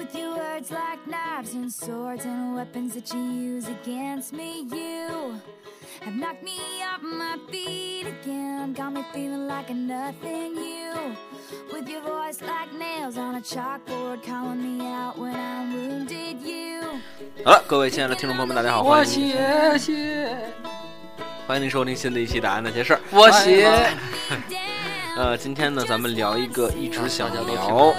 With your words like knives and swords and weapons that you use against me, you have knocked me off my feet again. Got me feeling like a nothing. You, with your voice like nails on a chalkboard, calling me out when I'm wounded. You. 好了，各位亲爱的听众朋友们，大家好，欢迎谢谢，欢迎您收听新的一期《答案那些事儿》。我写。呃，今天呢，咱们聊一个一直想聊着，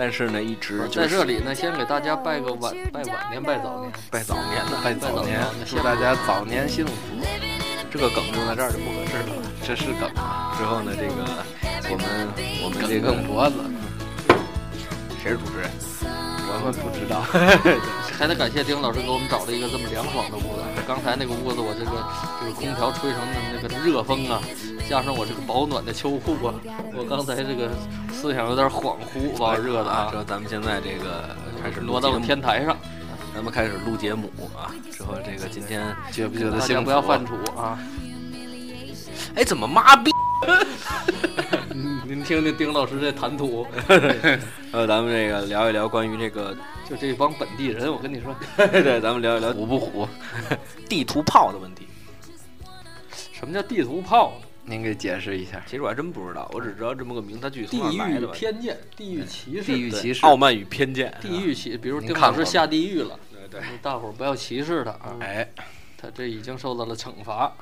但是呢，一直就是在这里呢，先给大家拜个晚拜晚年，拜早年。拜早年呢，拜早年祝大家早年幸福。这个梗用在这儿就不合适了。这是梗，之后呢，这个我们我们这梗个脖子，谁是主持人？我们不知道。还得感谢丁老师给我们找了一个这么凉爽的屋子。刚才那个屋子，我这个这个空调吹成的那个热风啊，加上我这个保暖的秋裤啊，我刚才这个思想有点恍惚，把我热的啊，咱们现在这个开始挪到了天台上。咱们开始录节目啊。之后这个今天，觉不觉得大幸福？不要犯怵啊！哎，怎么妈逼？您听听丁老师这谈吐，呃，咱们这个聊一聊关于这个，就这帮本地人，我跟你说，对，咱们聊一聊虎不虎？地图炮的问题。什么叫地图炮？您给解释一下。其实我还真不知道，我只知道这么个名，它具体地域从哪儿来的偏见、地域歧视、对地域歧视傲慢与偏见，地域歧，比如您丁老师下地狱了，对对。大伙儿不要歧视他啊，哎，他这已经受到了惩罚。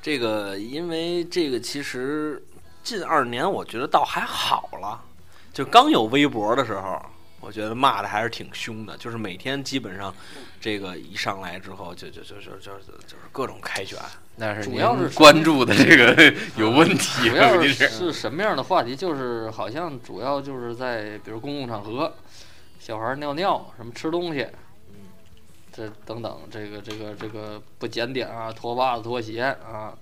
这个，因为这个其实近二年我觉得倒还好了，就刚有微博的时候，我觉得骂的还是挺凶的，就是每天基本上这个一上来之后就就就就就就是各种开卷，那是主要是关注的这个 有问题，主要是是是什么样的话题？就是好像主要就是在比如公共场合，小孩尿尿什么吃东西，这等等，这个这个这个不检点啊，脱袜子脱鞋啊，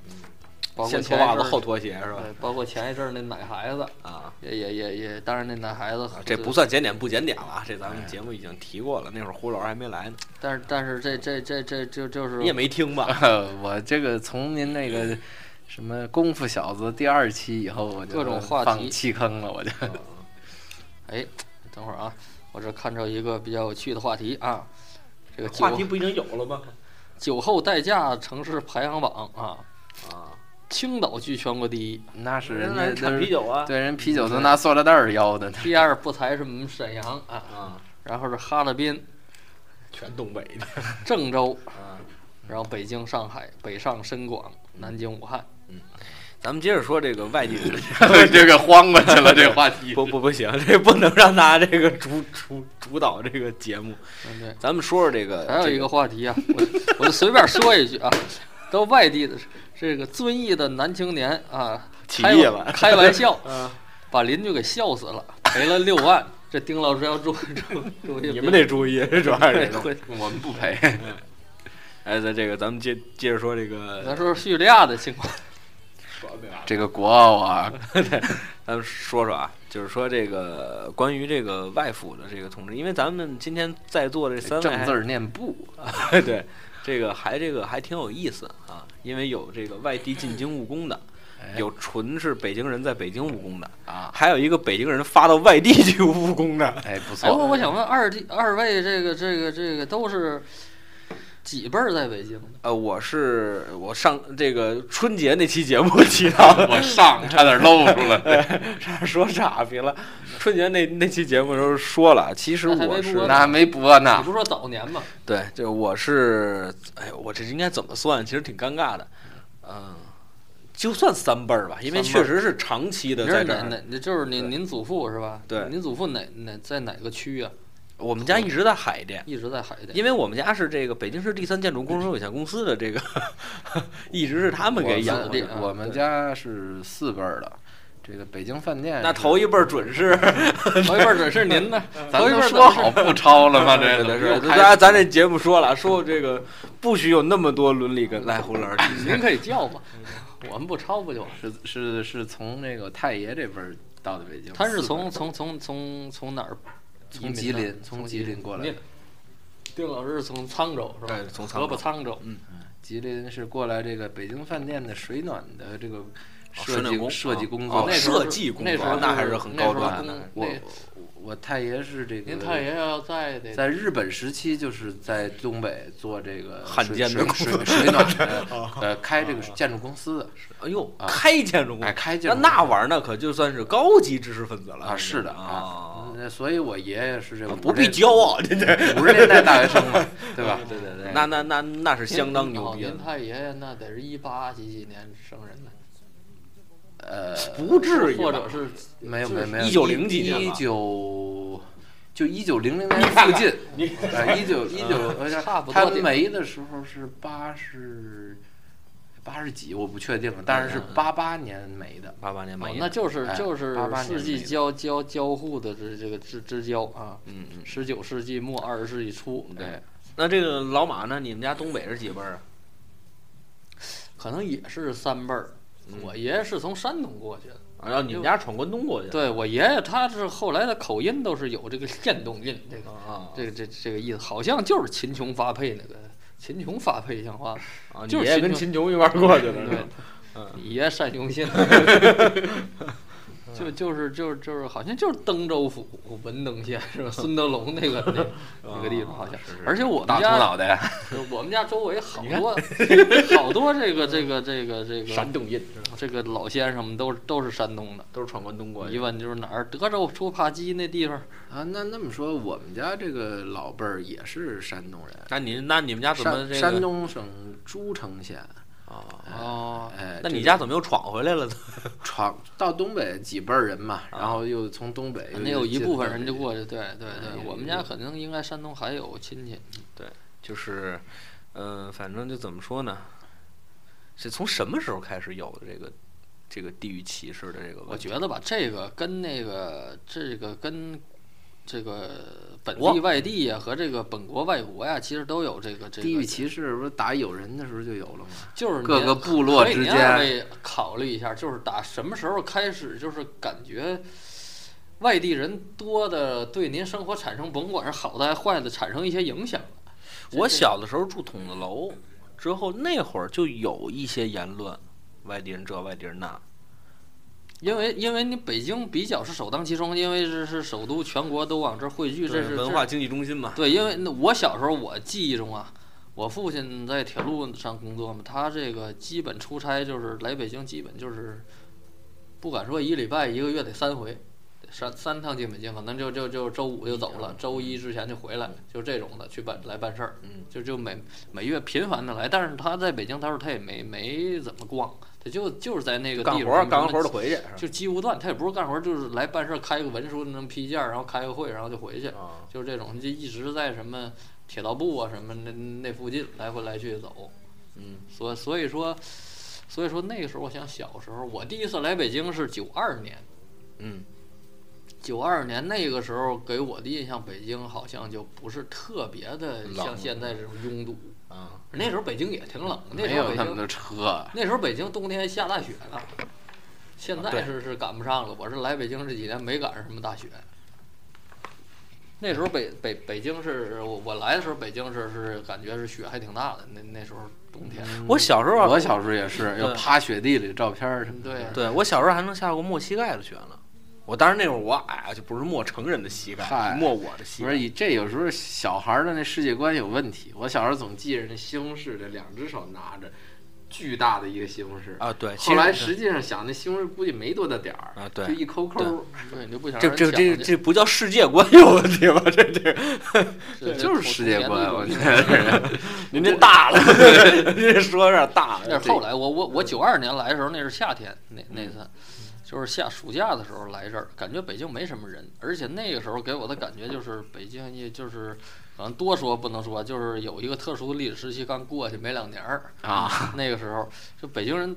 包括先脱袜子后脱鞋是吧？对，包括前一阵儿那奶孩子，啊。也也也也，当然那奶孩子这不算检点不检点了啊，这咱们节目已经提过了。那会儿胡老师还没来呢，但是但是这这这这就就是你也没听吧？我这个从您那个什么功夫小子第二期以后，我就各种话题放弃坑了，我就 哎，等会儿啊，我这看着一个比较有趣的话题啊，这个话题不已经有了吗？酒后代驾城市排行榜啊，啊，青岛居全国第一，那是人产啤酒啊，对人啤酒都拿塑料袋儿摇的。第二不才是我们沈阳啊，啊，然后是哈尔滨、全东北的郑州，啊。然后北京、上海、北上深广、南京、武汉。嗯咱们接着说这个外地人，这个慌过去了，这个话题。不不不行，这不能让他这个主主主导这个节目。嗯，对。咱们说说这个，还有一个话题啊，我我就随便说一句啊，到外地的这个遵义的男青年啊，开起义了开玩笑，嗯把邻居给笑死了，赔了六万。这丁老师要注 注注意，你们得注意，主要是这个。我们不赔。哎，在这个咱们接接着说这个，咱说说叙利亚的情况，这个国奥啊，咱们说说啊，就是说这个关于这个外府的这个同志，因为咱们今天在座这三位还正字儿念不，对，这个还这个还挺有意思啊，因为有这个外地进京务工的，哎有纯是北京人在北京务工的，啊，还有一个北京人发到外地去务工的。哎，不错，我错。我想问二弟二位，这个这个这个都是几辈儿在北京的？呃，我是我上这个春节那期节目提到的，我上差点露出了，差点说岔劈了。春节那那期节目的时候说了，其实我是那还没播那还没播你不。是说早年吗？对，就我是，哎呦，我这应该怎么算？其实挺尴尬的，嗯，就算三辈儿吧，因为确实是长期的在这儿。哪哪？那就是您您祖父是吧？对您祖父哪哪在哪个区啊？我们家一直在海淀，一直在海淀。因为我们家是这个北京市第三建筑工程有限公司的这个，一直是他们给养的。我们家是四辈儿的，这个北京饭店那头一辈儿准是，头一辈儿准是您的，咱头一辈儿都说好不抄了吗？这个又开咱咱这节目说了，说这个不许有那么多伦理跟来胡老师提您可以叫吧，我们不抄不就完？是是是从那个太爷这辈儿到的北京，他是从从从从从哪儿？从吉林从吉林过来丁老师是从沧州是吧？对从沧州河北沧州。吉林是过来这个北京饭店的水暖的这个设计设计工哦作，那时候设计工作那时候那还是很高端的那时候我工我我太爷是这个，您太爷要在得在日本时期就是在东北做这个汉奸的工水水水暖 的，呃，开这个建筑公司的哎呦，啊开建筑公哎司，那开建筑公司那玩意儿那可就算是高级知识分子了啊，是的啊所以我爷爷是这个不必骄傲，这这，五十年代大学生嘛，对吧？对对对，那那那那是相当牛逼您，太爷爷那得是一八几几年生人的，呃，不至于，或者是没有没有没有，1900几年一九就一九零零年附近，呃，一九 一九，呃差不多他没的时候是八十八十几，我不确定了，但是是八八年没的。八八年没，的。那就是哎就是世纪交交交互的这这个之之交啊，嗯嗯，十九世纪末二十世纪初，对，那这个老马呢？你们家东北是几辈儿啊？可能也是三辈儿。我爷爷是从山东过去的，啊，然后你们家闯关东过去。的？对我爷爷他是后来的口音都是有这个县东音，这个啊这个这这个意思，好像就是秦琼发配那个秦琼发配像话，啊，你就是爷爷跟秦秦琼一块过去的，是对吧？嗯，你爷单雄信，就就是就是就是好像就是登州府文登县是吧？孙德龙那个那那个地方好像，而且我大们家秃脑袋，我们家周围 好多 好多这个这个这个这个山东人这个老先生们都是都是山东的。都是闯关东过来一。问就是哪儿？德州出扒鸡那地方，啊，那那么说，我们家这个老辈儿也是山东人，那你那你们家怎么山东省诸城县。啊？哦，哎，那你家怎么又闯回来了呢？闯到东北几辈人嘛，然后又从东北又那有一部分人就过去，对对哎对，我们家可能应该山东还有亲戚，对就是，嗯、反正就怎么说呢？是从什么时候开始有的这个这个地域歧视的这个？我觉得吧，这个跟那个这个跟这个本地外地呀、和这个本国外国呀，其实都有这个这个地域歧视，不是打有人的时候就有了吗？就是各个部落之间考虑一下，就是打什么时候开始，就是感觉外地人多的对您生活产生甭管是好的还是坏的，产生一些影响了。我小的时候住筒子楼，之后那会儿就有一些言论，外地人这，外地人那。因为因为你北京比较是首当其冲，因为这是首都，全国都往这汇聚，这是文化经济中心嘛。对，因为那我小时候我记忆中啊，我父亲在铁路上工作嘛，他这个基本出差就是来北京，基本就是不敢说一礼拜一个月得三回，三三趟进北京，可能就就就周五就走了，周一之前就回来，就这种的去办来办事儿，嗯，就就每每月频繁的来，但是他在北京，他说他也没没怎么逛，他就就是在那个干活儿地方干完活儿就回去？就机务段，他也不是干活儿，就是来办事儿，开个文书能批件儿，然后开个会，然后就回去。啊，就是这种，就一直在什么铁道部啊什么那那附近来回来去走，嗯，所所以说，所以说那个时候我想小时候，我第一次来北京是九二年，嗯，九二年那个时候给我的印象，北京好像就不是特别的像现在这种拥堵，啊，那时候北京也挺冷，那时候北京有那车，那时候北京冬天下大雪呢，现在是是赶不上了。我是来北京这几年没赶上什么大雪。那时候北北北京是我我来的时候，北京是是感觉是雪还挺大的。那那时候冬天，我小时候啊我小时候也是，要趴雪地里照片儿什么的。对对我小时候还能下过没膝盖的雪呢。我当时那会儿我矮啊，就不是没成人的膝盖，嗨是没我的膝盖。不是，以这有时候小孩儿的那世界观有问题。我小时候总记着那西红柿，这两只手拿着巨大的一个西红柿。啊，对，后来实实际上想，那西红柿估计没多大点儿，啊，对就，一抠抠儿。对你就不想这这这这不叫世界观有问题吧？这这 这就是世界观，我觉得是。您这大了，您这说有点大了。那是后来我我我九二年来的时候，那是夏天，那那次就是下暑假的时候来这儿，感觉北京没什么人，而且那个时候给我的感觉就是北京也就是，可能多说不能说，就是有一个特殊的历史时期刚过去没两年儿，啊，那个时候就北京人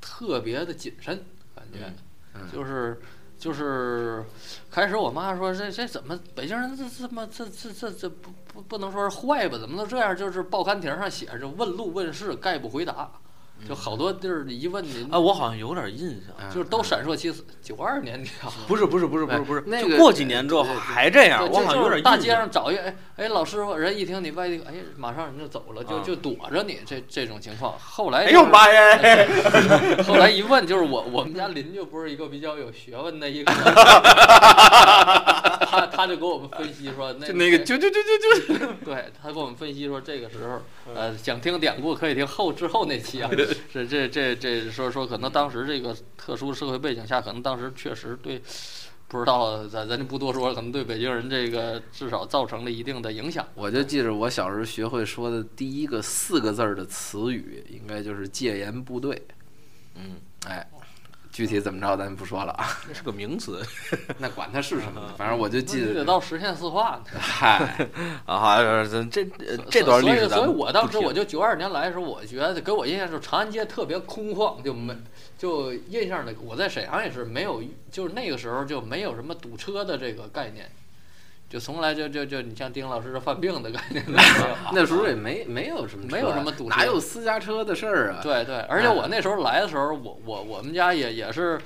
特别的谨慎，感觉嗯就是。就是开始我妈说这这怎么北京人这这么这这这这不不不能说是坏吧？怎么能这样？就是报刊亭上写着问路问事概不回答，就好多地儿一问你啊，我好像有点印象。嗯就是都闪烁其词。九二年的啊，不是不是不是不是不是，就那个过几年之后还这样，我好像有点印象大街。上找一哎哎老师傅，人一听你外地，哎马上人就走了，就啊就躲着你这这种情况。后来哎呦妈呀！后来一问，就是我我们家邻居不是一个比较有学问的一个，他他就给我们分析说，那就那个就就就就就，对他给我们分析说，这个时候，呃，想听典故可以听后之后那期啊。是这这这说说，可能当时这个特殊社会背景下，可能当时确实对，不知道咱咱就不多说了，可能对北京人这个至少造成了一定的影响。我就记着我小时候学会说的第一个四个字儿的词语，应该就是戒严部队。嗯，哎，具体怎么着咱不说了啊，那是个名词。那管它是什么，反正我就记得。得。到实现四化呢。嗨，啊，好，这这段历史所以，所以我当时我就九二年来的时候，我觉得给我印象就是长安街特别空旷，就没就印象的我在沈阳也是没有，就是那个时候就没有什么堵车的这个概念，就从来就就就你像丁老师这犯病的概念都没有。那时候也没没有什么车没有什么堵车哪有私家车的事儿啊？对对，而且我那时候来的时候，我我我们家也也是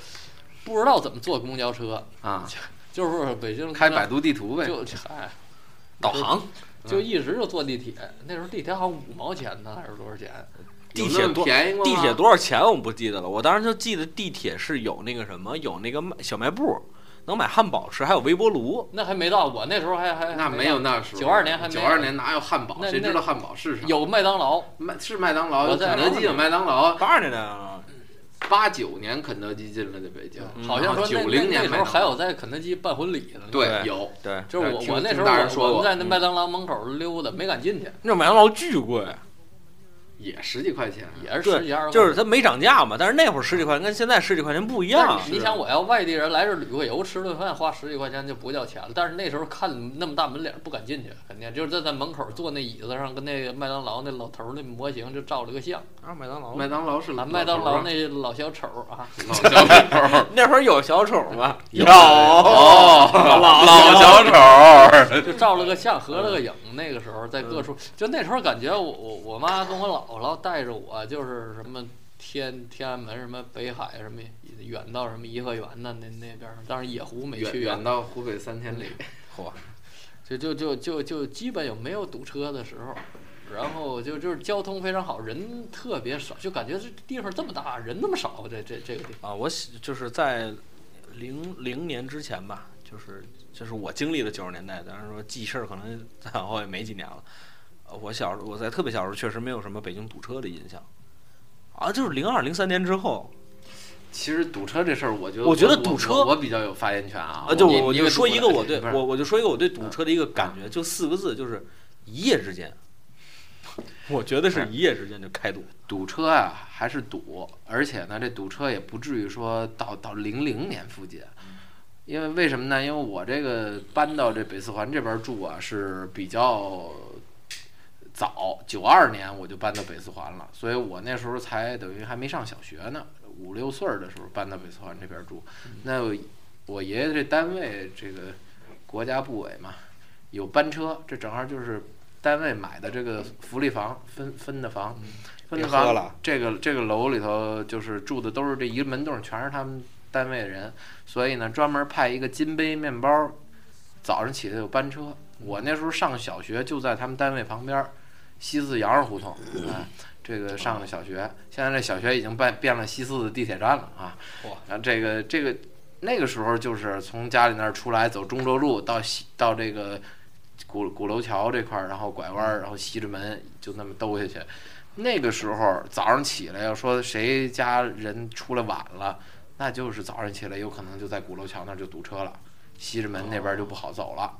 不知道怎么坐公交车，啊，就是北京开百度地图呗。就哎导航，就一直就坐地铁，那时候地铁好像五毛钱呢，还是多少钱？地铁多便宜吗地铁多少钱我不记得了，我当时就记得地铁是有那个什么，有那个卖小卖部，能买汉堡吃，还有微波炉。那还没到，我那时候还还那没有那时候，九二年还没九二年哪有汉堡？谁知道汉堡是啥？有麦当劳，麦是麦当劳，有肯德基，有麦当劳。八二年的啊，八九年肯德基进来的北京，嗯好像说九零年那时候还有在肯德基办婚礼的呢。对有对，就是我我那时候我们在那麦当劳门口溜达，没敢进去，那麦当劳巨贵，也十几块钱，也是十几二十块钱。就是它没涨价嘛，但是那会儿十几块钱跟现在十几块钱不一样你想，我要外地人来这儿旅个游，吃顿饭花十几块钱就不叫钱了。但是那时候看那么大门脸不敢进去，肯定就是在在门口坐那椅子上，跟那个麦当劳那老头那模型就照了个相。啊，麦当劳麦当劳是啊，老麦当劳那老小丑啊，老小丑，那会儿有小丑吗？有哦，老老小丑，就照了个相，合了个影。那个时候在各处，就那时候感觉我我我妈跟我姥姥带着我，就是什么天天安门、什么北海、什么远到什么颐和园呐，那那边儿，当然野湖没去啊远到湖北三千里，嚯，就就就就就基本有没有堵车的时候，然后就就是交通非常好，人特别少，就感觉这地方这么大，人那么少，这这这个地方。啊，我喜就是在零零年之前吧，就是就是我经历了九十年代，当然说记事儿可能再往后也没几年了。呃我小时候我在特别小时候确实没有什么北京堵车的印象，啊，就是零二零三年之后，其实堵车这事儿，我觉得我觉得堵车我我比较有发言权啊。啊，就我我就说一个我 对我我就说一个我对堵车的一个感觉，就四个字，就是一夜之间。我觉得是一夜之间就开堵，堵车啊，还是堵，而且呢，这堵车也不至于说到到零零年附近，因为为什么呢？因为我这个搬到这北四环这边住啊，是比较早，九二年我就搬到北四环了，所以我那时候才等于还没上小学呢，五六岁儿的时候搬到北四环这边住。那我我爷爷这单位这个国家部委嘛，有班车，这正好就是单位买的这个福利房分分的房，分的房这个这个楼里头就是住的都是这一个门洞，全是他们单位的人，所以呢专门派一个金杯面包，早上起来有班车。我那时候上小学就在他们单位旁边儿，西四羊肉胡同，哎，这个上了小学，现在这小学已经变变了西四的地铁站了啊。哇啊，这个这个那个时候就是从家里那儿出来，走中州路到西到这个鼓鼓楼桥这块儿，然后拐弯儿，然后西直门就那么兜下去。那个时候早上起来要说谁家人出来晚了，那就是早上起来有可能就在鼓楼桥那儿就堵车了，西直门那边就不好走了。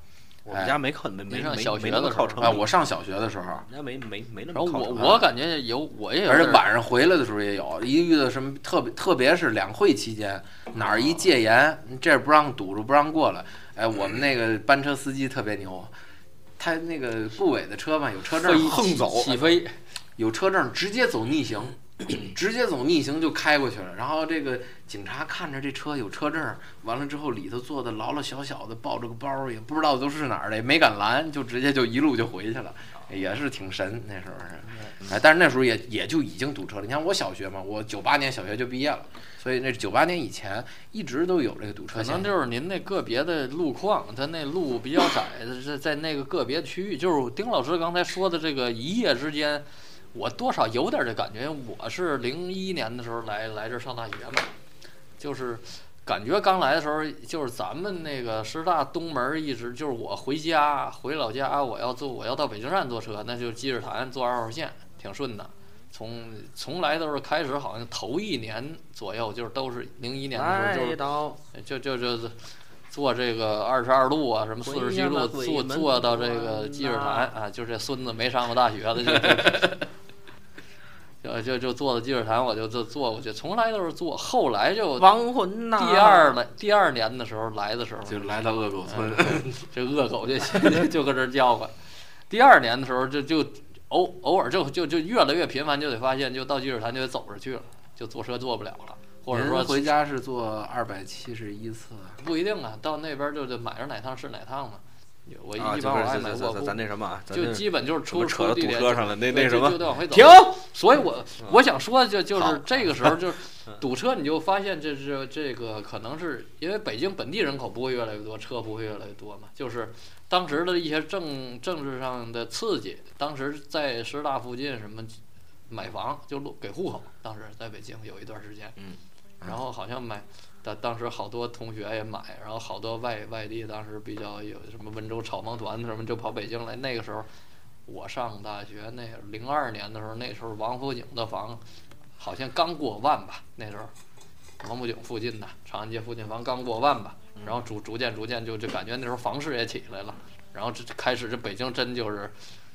我们家没靠没没您上没没小学的时候那么靠城里，哎，我上小学的时候，我们家没没没那么靠城里。我感觉有我也有而且晚上回来的时候也有，一遇到什么特别，特别是两会期间，哪儿一戒严，这儿不让堵住，不让过来。哎，我们那个班车司机特别牛，他那个部委的车嘛，有车证，横走起飞，有车证直接走逆行，直接走逆行就开过去了。然后这个警察看着这车有车证，完了之后里头坐的老老小小的，抱着个包，也不知道都是哪儿的，也没敢拦，就直接就一路就回去了，也是挺神那时候是。哎，但是那时候也也就已经堵车了。你看我小学嘛，我九八年小学就毕业了，所以那九八年以前一直都有这个堵车可能。就是您那个别的路况，它那路比较窄，在在那个个别区域，就是丁老师刚才说的这个一夜之间，我多少有点这感觉。我是零一年的时候来来这儿上大学嘛，就是感觉刚来的时候，就是咱们那个师大东门一直就是我回家回老家，我要坐我要到北京站坐车，那就积水潭坐二号线，挺顺的。从从来都是开始，好像头一年左右，就是都是零一年的时候，就是就就就是坐这个二十二路啊，什么四十七路，坐坐到这个积水潭啊，就这孙子没上过大学的就 就就就坐到积水潭，我就就坐过去，从来都是坐，后来就亡魂呐！第二来第二年的时候来的时候，就来到恶狗村，这恶狗就就搁这儿叫唤。第二年的时候就就偶偶尔就就就越来越频繁，就得发现就到积水潭就得走着去了，就坐车坐不了了，或者说回家是坐二百七十一次，不一定啊，到那边就得买着哪趟是哪趟嘛。我一般我爱买卧是咱那什么啊，就基本就是出扯堵车上了？那那什么，就得往回走。停！所以我我想说的就就是这个时候就是堵车，你就发现这是这个可能是因为北京本地人口不会越来越多，车不会越来越多嘛，就是当时的一些政政治上的刺激，当时在师大附近什么买房就录给户口，当时在北京有一段时间，嗯，然后好像买。当当时好多同学也买，然后好多外外地当时比较有什么温州炒房团什么就跑北京来。那个时候我上大学那零二年的时候，那时候王府井的房好像刚过万吧，那时候王府井附近的长安街附近房刚过万吧，然后逐逐渐逐渐就就感觉那时候房市也起来了，然后这这开始这北京真就是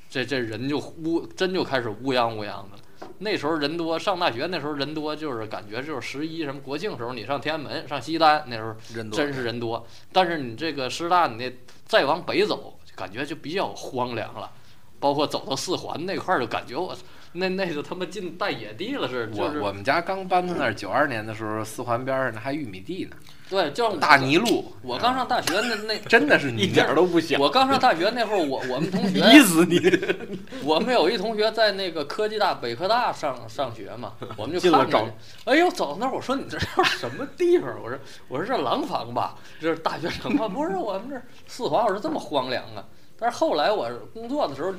这这人就乌真就开始乌泱乌泱的了。那时候人多，上大学那时候人多，就是感觉就是十一什么国庆时候，你上天安门、上西单那时候人多真是人多。但是你这个师大，你那再往北走，感觉就比较荒凉了。包括走到四环那块儿，就感觉我 那那就他妈进大野地了似的。就是我我们家刚搬到那儿，九二年的时候，四环边上那还玉米地呢，对，就是大泥路。我刚上大学那那真的是一泥点都不小，我刚上大学那会儿，我我们同学 逼死你！我们有一同学在那个科技大、北科大上上学嘛，我们就看着。哎呦，走到那儿，我说你这是什么地方？我说我说这廊坊吧，这是大学城吗？不是，我们这四环，我说这么荒凉啊。但是后来我工作的时候，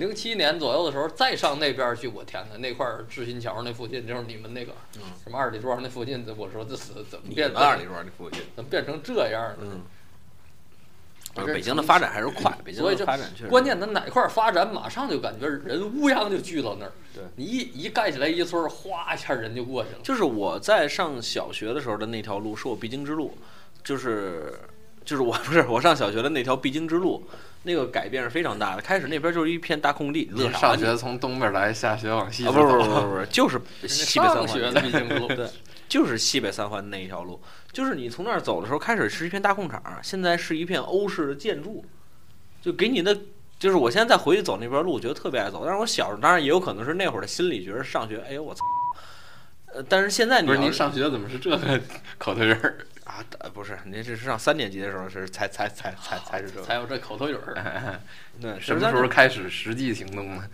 零零七年左右的时候，再上那边去，我天哪，那块儿志新桥那附近，就是你们那个什么二里庄那附近，我说这是怎么你变们二里庄那附近，怎么变成这样了？嗯，北京的发展还是快，北京发展确实关键它哪块儿发展，马上就感觉人乌泱就聚到那儿。对你一一盖起来一村，哗一下人就过去了。就是我在上小学的时候的那条路是我必经之路，就是就是我 不是我上小学的那条必经之路，那个改变是非常大的。开始那边就是一片大空地，乐啥你上学从东边来，下学往西走。不是不是不是不，就是西北三上学环的必经之路，对，就是西北三环那一条路，就是你从那儿走的时候，开始是一片大空场，现在是一片欧式的建筑，就给你的。就是我现在再回去走那边路，我觉得特别爱走。但是我小时候当然也有可能是那会儿的心理，觉得上学，哎呦我操！呃，但是现在你不是要您上学怎么是这个口头人儿？啊，呃不是，您这是上三年级的时候是才才才才才是这个。才有这口头语儿。那，什么时候开始实际行动呢？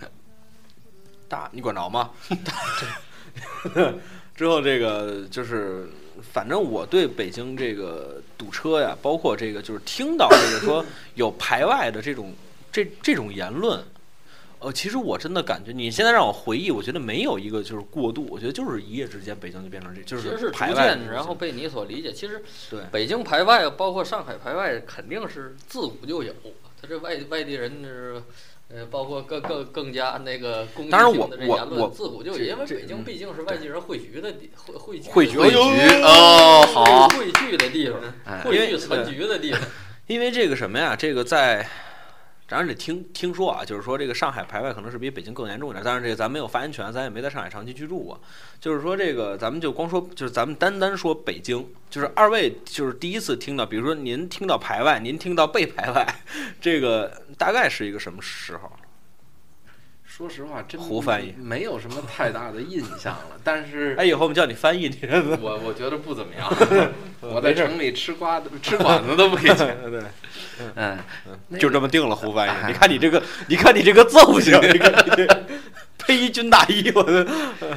大？你管着吗？之后这个就是，反正我对北京这个堵车呀，包括这个就是听到这个说有排外的这种这这种言论，呃，其实我真的感觉，你现在让我回忆，我觉得没有一个就是过渡，我觉得就是一夜之间北京就变成这，就其实是逐排渐，然后被你所理解。其实对北京排外，包括上海排外，肯定是自古就有。他这外外地人是。呃，包括更更更加那个攻击当然性我我的这言论，我自古就有，因为北京嗯毕竟是外地人汇聚的地，汇汇聚汇聚的地聚哦，好，汇聚的地方，哎汇聚存局的地方。因为这个什么呀，这个在，当然得听听说啊，就是说这个上海排外可能是比北京更严重一点。但是，这个咱没有发言权，咱也没在上海长期居住过。就是说这个，咱们就光说，就是咱们单单说北京，就是二位就是第一次听到，比如说您听到排外，您听到被排外，这个大概是一个什么时候？说实话，真胡翻译没有什么太大的印象了。但是哎，以后我们叫你翻译，你我我觉得不怎么样。我在城里吃瓜的吃馆子都不给钱。对，嗯，就这么定了，胡翻译。你看你这个，你看你这个揍性，你看你这披一军大衣，我的，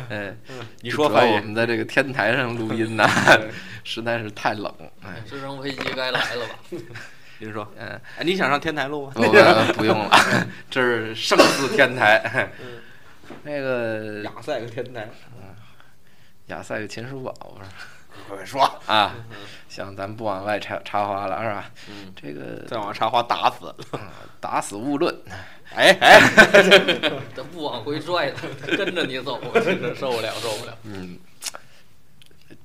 哎，你说翻译，我们在这个天台上录音呢，实在是太冷。哎，直升飞机该来了吧？您说，嗯，哎，你想上天台录吗？我 不用了，这是胜似天台。那个 亚赛个天台，嗯亚赛个秦叔宝，快快说。啊。行，咱不往外插插花了，是吧？嗯，这个再往插花打死。打死勿论。哎哎，这不往回拽他，他跟着你走，我真是受不了，受不了。嗯，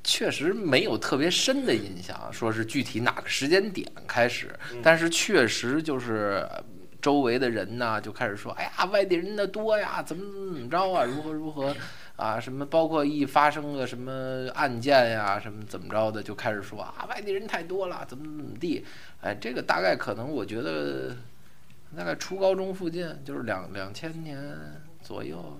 确实没有特别深的印象，说是具体哪个时间点开始，但是确实就是呃周围的人呢就开始说，哎呀，外地人的多呀，怎么怎么着啊，如何如何啊，什么包括一发生个什么案件呀，什么怎么着的，就开始说啊，外地人太多了，怎么怎么地，哎，这个大概可能我觉得大概初高中附近，就是两两千年左右，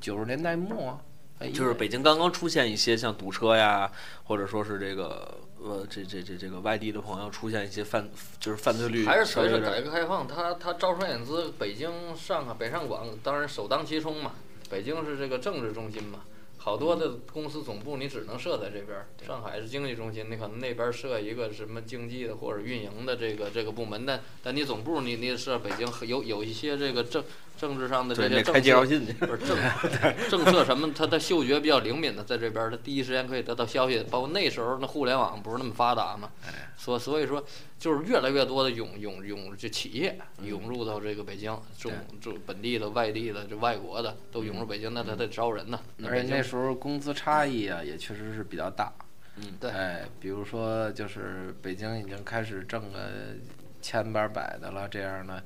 九十年代末。哎就是北京刚刚出现一些像堵车呀，或者说是这个呃，这这这这个外地的朋友出现一些犯，就是犯罪率还是随着改革开放，它它招商引资，北京、上海、北上广当然首当其冲嘛。北京是这个政治中心嘛，好多的公司总部你只能设在这边儿。上海是经济中心，你可能那边儿设一个什么经济的或者运营的这个这个部门，但但你总部你你设北京，有有一些这个政政治上的这，些政那开介绍策。信去。不是政 政策什么，他的嗅觉比较灵敏的，在这边儿他第一时间可以得到消息。包括那时候那互联网不是那么发达嘛，所所以说就是越来越多的涌涌涌就企业涌入到这个北京，中中本地的、外地的、这外国的都涌入北京，那他得招人呢。那而且那时候工资差异啊，也确实是比较大。嗯，对哎，比如说就是北京已经开始挣个千八百的了，这样的，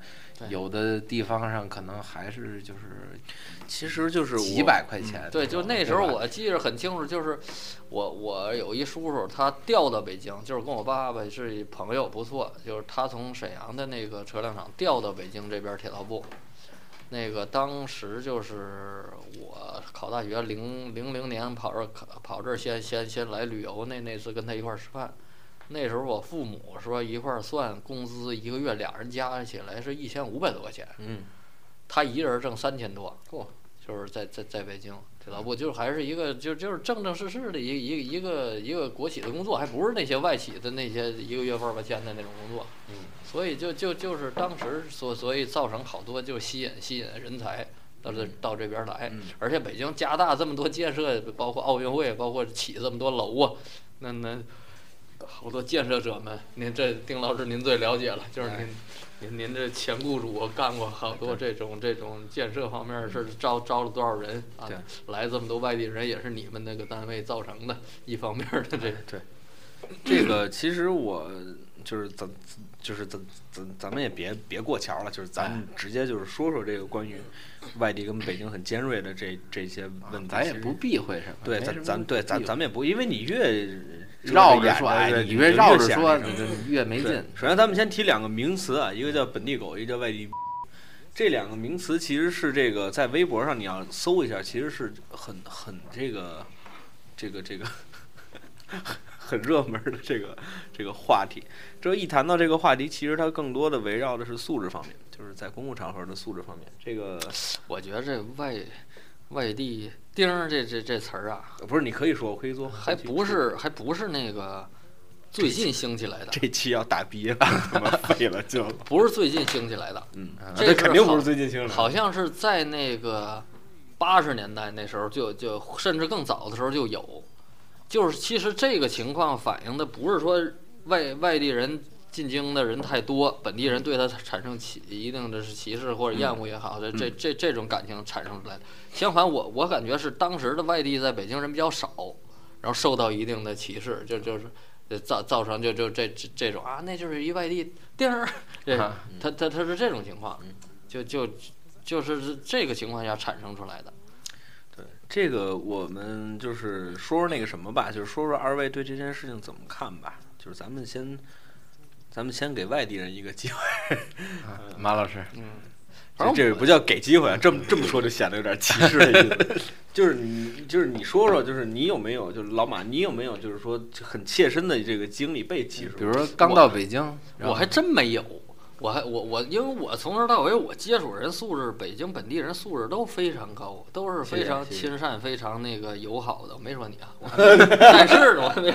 有的地方上可能还是就是其实就是几百块钱。嗯对，就那时候我记着很清楚，就是我我有一叔叔，他调到北京，就是跟我爸爸是一朋友不错，就是他从沈阳的那个车辆厂调到北京这边铁道部。那个当时就是我考大学零零零年跑这考跑这儿先先先来旅游，那那次跟他一块儿吃饭，那时候我父母说一块儿算工资一个月俩人加起来是一千五百多块钱，嗯，他一人挣三千多，就是在在在北京知道不，就是还是一个就就是正正式式的一个一个一个一个国企的工作，还不是那些外企的那些一个月份儿八千的那种工作。嗯，所以就就就是当时所所以造成好多就吸引吸引人才到这到这边来，嗯而且北京加大这么多建设，包括奥运会，包括起这么多楼啊，那那好多建设者们，您这丁老师您最了解了，就是您。您您这前雇主干过好多这种这种建设方面的事，招招了多少人啊？来这么多外地人，也是你们那个单位造成的一方面的这对，这个其实我就是咱就是咱咱咱们也别别过桥了，就是咱直接就是说说这个关于外地跟北京很尖锐的这这些问题。咱也不避讳什么。对，咱咱对咱咱们也不，因为你越绕着说，哎，对你越绕着显说，这个你越没劲。首先，咱们先提两个名词啊，一个叫本地狗，一个叫外地。这两个名词其实是这个在微博上你要搜一下，其实是很很这个这个这个 很热门的这个这个话题。这一谈到这个话题，其实它更多的围绕的是素质方面，就是在公共场合的素质方面。这个我觉得这外外地钉儿这这这词儿啊，不是你可以说，我可以说，还不是还不是那个最近兴起来的，这期要打逼了，他妈废了就。不是最近兴起来的，嗯，这这肯定不是最近兴的。好像是在那个八十年代那时候就就甚至更早的时候就有，就是其实这个情况反映的不是说外外地人进京的人太多，本地人对他产生歧一定的是歧视或者厌恶也好，这这这这种感情产生出来的。相反，我我感觉是当时的外地在北京人比较少，然后受到一定的歧视，就就是。呃造造成就就这这这种啊，那就是一外地钉儿，这啊他他他是这种情况，就就就是这个情况下产生出来的。对，这个我们就是说说那个什么吧，就是说说二位对这件事情怎么看吧。就是咱们先，咱们先给外地人一个机会。马老师，嗯，这不叫给机会啊，这么这么说就显得有点歧视的意思。就是你，就是你说说，就是你有没有，就是老马，你有没有，就是说很切身的这个经历被歧视？比如说刚到北京，我还真没有。我还我我，因为我从头到尾我接触人素质，北京本地人素质都非常高，都是非常亲善、非常那个友好的。我没说你啊，我还 没但是我还没，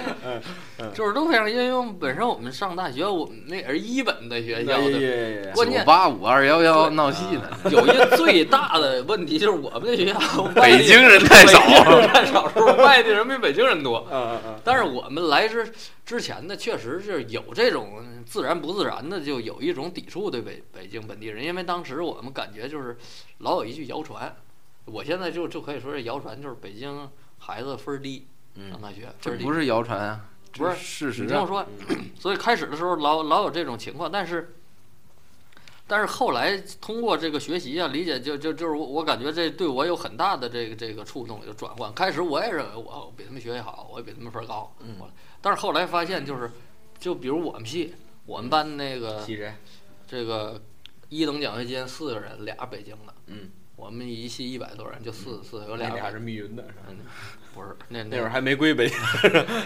就是都非常，因为本身我们上大学，我们那也是一本的学校的，关键九八五二幺幺闹戏呢，有一个最大的问题就是我们那学校 北京人太少北京人太少，是外地人比北京人多？嗯嗯嗯，但是我们来之之前呢，确实是有这种自然不自然的，就有一种抵触对北北京本地人，因为当时我们感觉就是老有一句谣传，我现在就就可以说这谣传就是北京孩子分儿低，上大学分儿低这不是谣传啊，不是事实啊。你听我说，所以开始的时候老老有这种情况，但是，但是后来通过这个学习啊，理解就就就是我我感觉这对我有很大的这个这个触动，就转换。开始我也认为我比他们学习好，我也比他们分儿高，嗯但是后来发现就是，就比如我们系我们班那个？这个一等奖学金四个人，俩北京的，嗯，我们一系一百多人，就四四有俩那俩是密云的，嗯不是那那会儿还没归北京。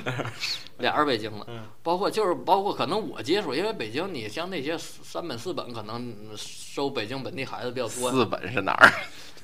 俩是北京的嗯，包括就是包括可能我接触，因为北京你像那些三本四本，可能收北京本地孩子比较多，四本是哪儿？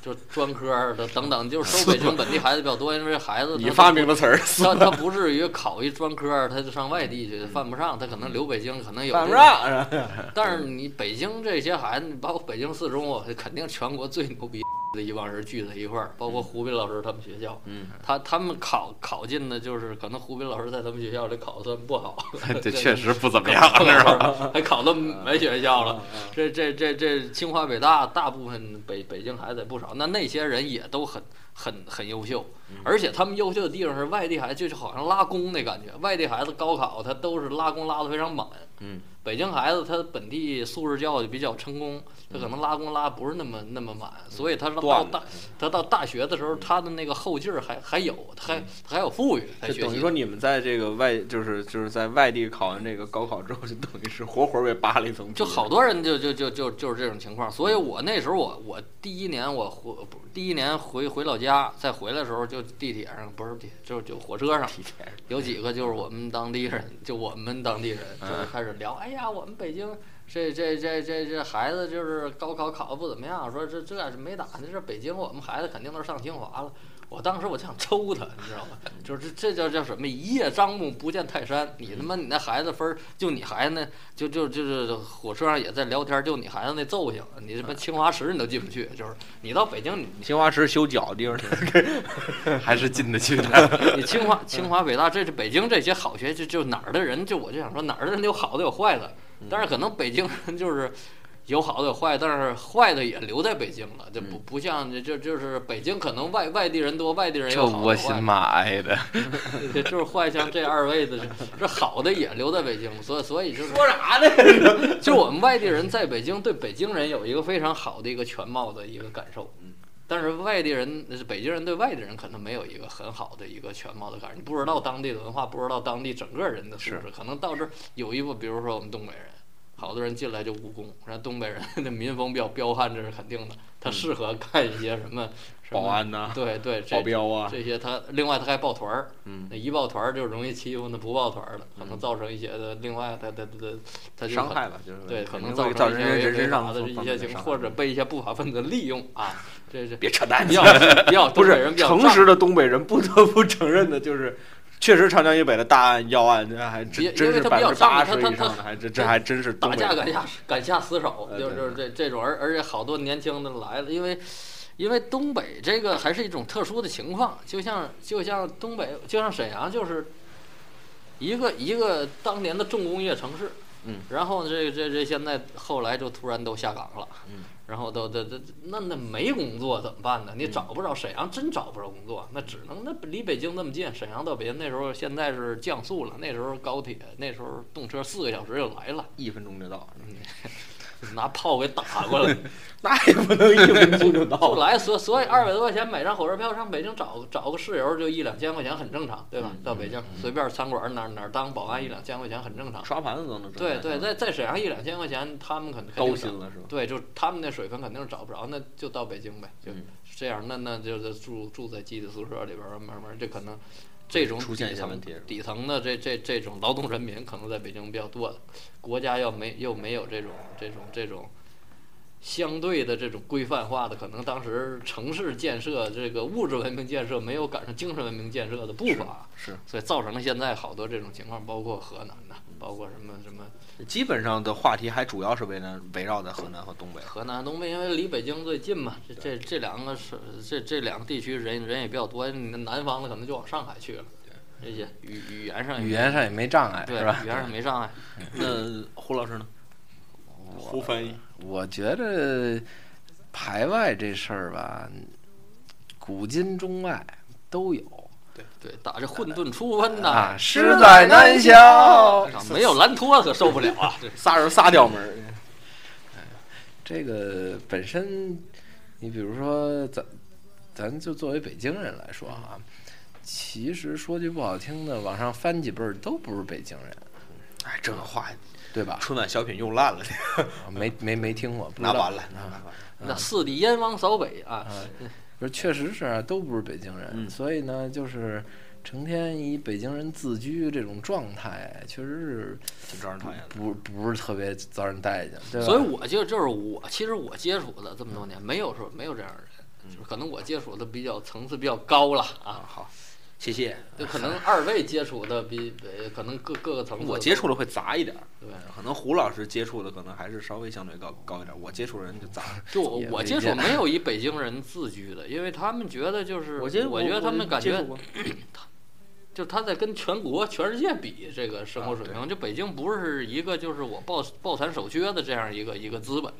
就专科儿的等等，就是收北京本地孩子比较多，因为孩子他你发明的词儿，他他不至于考一专科儿，他就上外地去犯不上，他可能留北京，可能有犯不这个上？但是你北京这些孩子，包括北京四中，我肯定全国最牛逼的一帮人聚在一块儿，包括胡斌老师他们学校，嗯，他他们考考进的就是可能胡斌老师在他们学校里考的算不好，这确实不怎么样，是吧？还考到没学校了。这这这这清华北大大部分北北京孩子也不少，那那些人也都很很很优秀，而且他们优秀的地方是外地孩子，就是好像拉弓那感觉。外地孩子高考他都是拉弓拉得非常满，嗯，北京孩子他本地素质教育比较成功，他可能拉弓拉不是那么那么满，所以他到大他到大学的时候，他的那个后劲儿还还有，他还他还有富裕，才就学。等于说你们在这个外，就是就是在外地考完这个高考之后，就等于是活活被扒了一层皮。就好多人就就就就就是这种情况，所以我那时候我我第一年我回不第一年回回老家，再回来的时候就地铁上不是地就就火车上有几个就是我们当地人，就我们当地人就是开始聊，哎呀，我们北京这这这这这孩子就是高考考的不怎么样，说这这是没打那，这北京我们孩子肯定都上清华了。我当时我就想抽他，你知道吗？就是这叫叫什么？一叶障目不见泰山。你他妈你那孩子分儿，就你孩子那，就就就是火车上也在聊天，就你孩子那揍性，你他妈清华池你都进不去。就是你到北京，你清华池修脚的地方，还是进得去的。你清华、清华、北大，这是北京这些好学，就就哪儿的人，就我就想说哪儿的人有好的有坏的，但是可能北京人就是有好的有坏，但是坏的也留在北京了，就不不像就就是北京可能外外地人多，外地人也这有好的有坏窝心妈挨的，就是坏像这二位的，这好的也留在北京，所以所以就是说啥呢？就我们外地人在北京对北京人有一个非常好的一个全貌的一个感受，但是外地人，北京人对外地人可能没有一个很好的一个全貌的感受，你不知道当地的文化，不知道当地整个人的素质，可能到这儿有一部，比如说我们东北人。好多人进来就务工，然后东北人的民风比较彪悍，这是肯定的。他适合干一些什么保安呐，对对，这保镖啊，这些他另外他还抱团儿，嗯，那一抱团儿就容易欺负那不抱团儿的，可能造成一些的另外他他他他就伤害吧，就是对，可能造成一些人身上的一些情况，或者被一些不法分子利用啊，这是别扯淡，比较 比较不是诚实的东北人不得不承认的就是。确实，长江以北的大案要案，这还别真真是百分之八十以上的，还这这还真是打架敢下敢下死手，就是这这种，而而且好多年轻的来了，因为因为东北这个还是一种特殊的情况，就像就像东北，就像沈阳，就是一个一个当年的重工业城市，嗯，然后这这这现在后来就突然都下岗了，嗯，然后都都都那那没工作怎么办呢？你嗯找不着沈阳真找不着工作，那只能那离北京那么近，沈阳到北京那时候现在是降速了，那时候高铁那时候动车四个小时就来了。一分钟就到，拿炮给打过来，那也不能一分钟就到就。来，所所以二百多块钱买张火车票上北京找找个室友就一两千块钱很正常，对吧？嗯到北京随便餐馆哪哪当保安一两千块钱很正常。刷盘子都能对对，在在沈阳一两千块钱，他们肯肯定高薪了是吧？对，就他们那水平肯定是找不着，那就到北京呗，就嗯这样。那那就是住住在集体宿舍里边儿，慢慢这可能这种出现底层一些问题。底层的这这这种劳动人民可能在北京比较多，国家要没又没有这种这种这种相对的这种规范化的，可能当时城市建设这个物质文明建设没有赶上精神文明建设的步伐，是，所以造成了现在好多这种情况，包括河南的，包括什么什么基本上的话题还主要是围绕围绕在河南和东北。河南、东北，因为离北京最近嘛，这这这两个是这这两个地区人人也比较多，你南方的可能就往上海去了，这些语语言上语言上也没障碍，对是吧语？言上没障碍。那胡老师呢？胡翻译，我觉得排外这事儿吧，古今中外都有对，打着混沌初温呐、啊，实在难消。啊没有蓝托可受不了啊！仨人仨调门儿。这个本身，你比如说咱，咱就作为北京人来说啊，其实说句不好听的，往上翻几辈儿都不是北京人，哎，这个话对吧？春晚小品用烂了，没没没听过，拿完了，拿完了。那四帝燕王扫北啊，不是，确实是啊，都不是北京人，嗯。所以呢，就是成天以北京人自居这种状态，确实挺招人讨厌不不是特别遭人待见，对吧？所以我就就是我，其实我接触的这么多年，没有说没有这样的人，就是可能我接触的比较层次比较高了啊，好，谢谢。就可能二位接触的比呃可能各各个层次我接触的会杂一点，对。可能胡老师接触的可能还是稍微相对高高一点，我接触人就杂。就我接触没有以北京人自居的，因为他们觉得就是，我接觉得他们感觉 就他在跟全国、全世界比这个生活水啊平，就北京不是一个就是我抱抱残守缺的这样一个一个资本。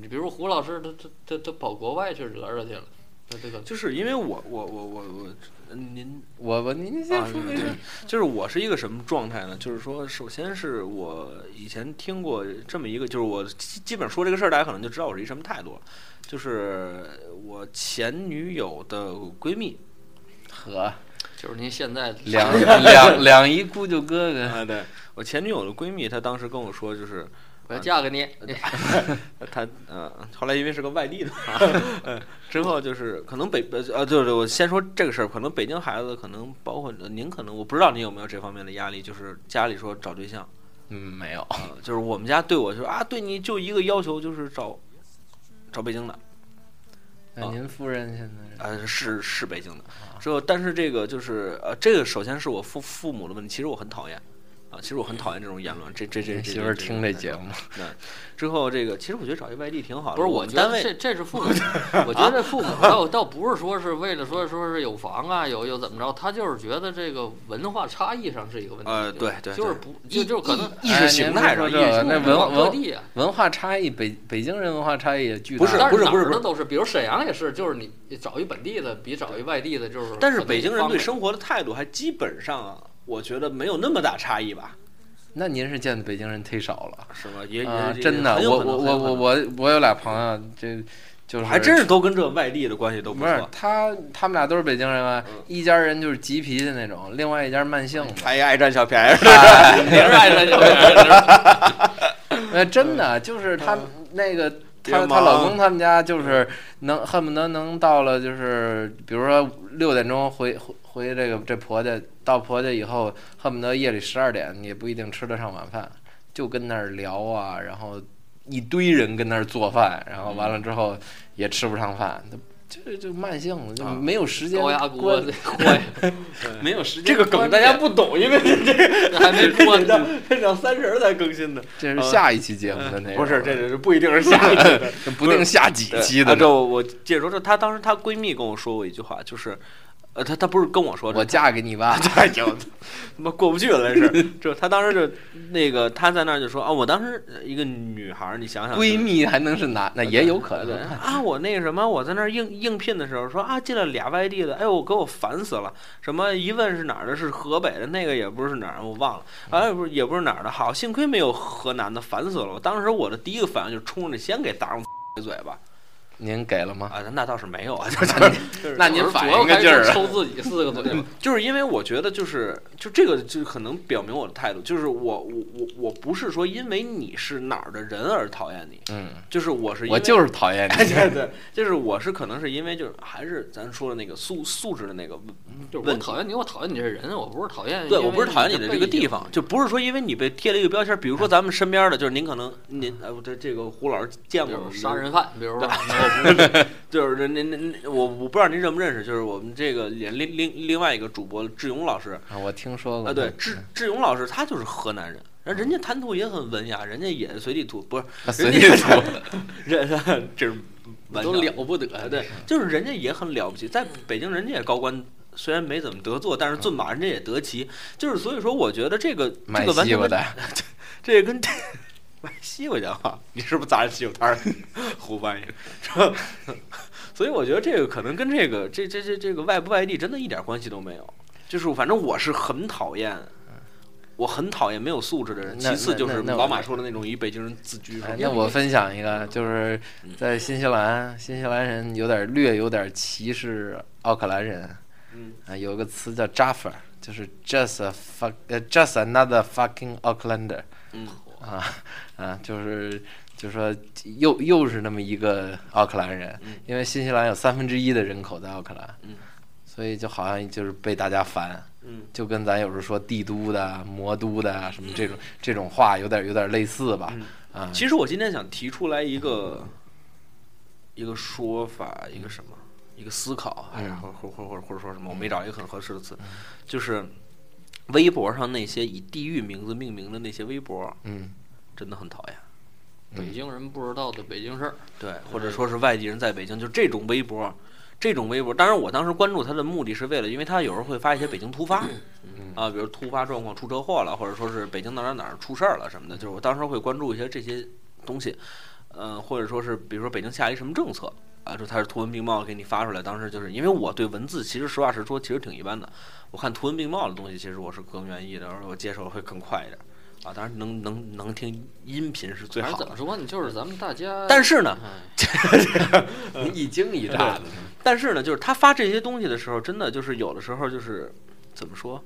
你比如胡老师，他他他他跑国外去惹惹去了，他这个就是因为我我我我我，嗯您我我您先啊说没事，就是我是一个什么状态呢？就是说，首先是我以前听过这么一个，就是我基基本说这个事儿，大家可能就知道我是一什么态度了。就是我前女友的闺蜜和，就是您现在两两两一姑舅哥哥，啊，对我前女友的闺蜜，她当时跟我说，就是我要嫁给你，她嗯，后来因为是个外地的，嗯，之后就是可能北呃呃，对对，我先说这个事儿，可能北京孩子可能包括呃您，可能我不知道您有没有这方面的压力，就是家里说找对象。嗯，没有，呃，就是我们家对我说啊，对你就一个要求，就是找找北京的，那您夫人现在是呃，是是北京的。之后，但是这个就是呃，这个首先是我父父母的问题，其实我很讨厌啊，其实我很讨厌这种言论。这这这媳妇儿听这节目，那之后这个，其实我觉得找一外地挺好的。不是，我们单位这这是父母，我觉得父母倒倒不是说是为了说说是有房啊，有有怎么着，他就是觉得这个文化差异上是一个问题。呃对对对就是不就就可能意识形态上，哎您别说这个那文化各文地啊，文化差异，北北京人文化差异也巨大，不是但不是不是不是哪儿的都是，比如沈阳也是，就是你找一本地的比找一外地的，就是但是北京人对生活的态度还基本上啊，我觉得没有那么大差异吧？那您是见的北京人忒少了是吗？也啊！也真的，我我我我我我有俩朋友，这就是还真是都跟这外地的关系都不是错。他他们俩都是北京人啊，嗯一家人就是急脾气那种，另外一家慢性子。他也爱占小便宜，哎 你是爱占小便宜 呃，真的就是他那个他别忙。她老公他们家就是能恨不得能到了就是比如说六点钟回回回这个这婆家到婆家以后恨不得夜里十二点也不一定吃得上晚饭，就跟那儿聊啊，然后一堆人跟那儿做饭，然后完了之后也吃不上饭，这就慢性子，就啊。没有时间高压锅关，关，没有时间这个梗大家不懂，因为这这还没播这呢。这两三十才更新的。这是下一期节目的那个，不是，这是不一定是下一期的。不定下几期的。这我我接着说，就她当时她闺蜜跟我说过一句话，就是，呃，她她不是跟我说，我嫁给你吧，太牛，他妈过不去了，这是。就她当时就那个她在那儿就说啊，我当时呃一个女孩儿，你想想，闺蜜还能是男，那也有可能。啊，我那个什么，我在那儿应应聘的时候说啊，进了俩外地的，哎呦，给我烦死了。什么一问是哪儿的，是河北的，那个也不是是哪儿，我忘了。哎，不是也不是哪儿的，好，幸亏没有河南的，烦死了。我当时我的第一个反应就是冲着先给打上嘴巴。您给了吗？啊，那倒是没有啊，就是那您反应个劲儿抽自己四个左右。就是因为我觉得就是就这个就可能表明我的态度，就是我我我我不是说因为你是哪儿的人而讨厌你，嗯，就是我是因为我就是讨厌你。对对，就是我是可能是因为就是还是咱说的那个素素质的那个就是我讨厌你，我讨厌你这人，我不是讨厌。对，我不是讨厌你的这个地方。就不是说因为你被贴了一个标签，比如说咱们身边的，就是您可能您呃，这这个胡老师见过杀人犯，比如说，就是您您您我我不知道您认不认识，就是我们这个另另另另外一个主播志勇老师啊，我听说过。啊，对，志志勇老师他就是河南人，人人家谈吐也很文雅，人家也随地吐，不是啊随地吐。人这是都了不得。啊，对，就是人家也很了不起，在北京人家也高官，虽然没怎么得坐，但是骏马人家也得骑，就是所以说，我觉得这个这个完全的，这跟西瓜讲话，你是不是砸人西瓜摊儿胡翻译？所以我觉得这个可能跟这个这这这这个外不外地真的一点关系都没有，就是反正我是很讨厌。我很讨厌没有素质的人。其次就是老马说的那种以北京人自居。那我分享一个，就是在新西兰，新西兰人有点略有点歧视奥克兰人。嗯啊，有个词叫 Jaffa，就是 just a fuck，呃，just another fucking Aucklander。嗯啊啊，就是就说又又是那么一个奥克兰人，嗯因为新西兰有三分之一的人口在奥克兰，嗯所以就好像就是被大家烦，嗯就跟咱有时候说帝都的、魔都的啊什么这种这种话有点有点类似吧，嗯啊，其实我今天想提出来一个一个说法，一个什么，一个思考，哎呀，或或或或或者说什么，我没找一个很合适的词，就是微博上那些以地域名字命名的那些微博，嗯。真的很讨厌。北京人不知道的北京事儿，对，或者说是外地人在北京，就这种微博，这种微博，当然我当时关注他的目的是为了，因为他有时候会发一些北京突发，啊，比如突发状况出车祸了，或者说是北京哪儿哪儿哪儿出事儿了什么的，就是我当时会关注一些这些东西，嗯、或者说是比如说北京下一什么政策。啊，就他是图文并茂给你发出来，当时就是因为我对文字其实实话实说其实挺一般的，我看图文并茂的东西其实我是更愿意的，而且我接受会更快一点，啊，当然能能能听音频是最好的怎么，说呢，就是咱们大家。但是呢，哎，一惊一乍的，但是呢，就是他发这些东西的时候，真的就是有的时候就是怎么说，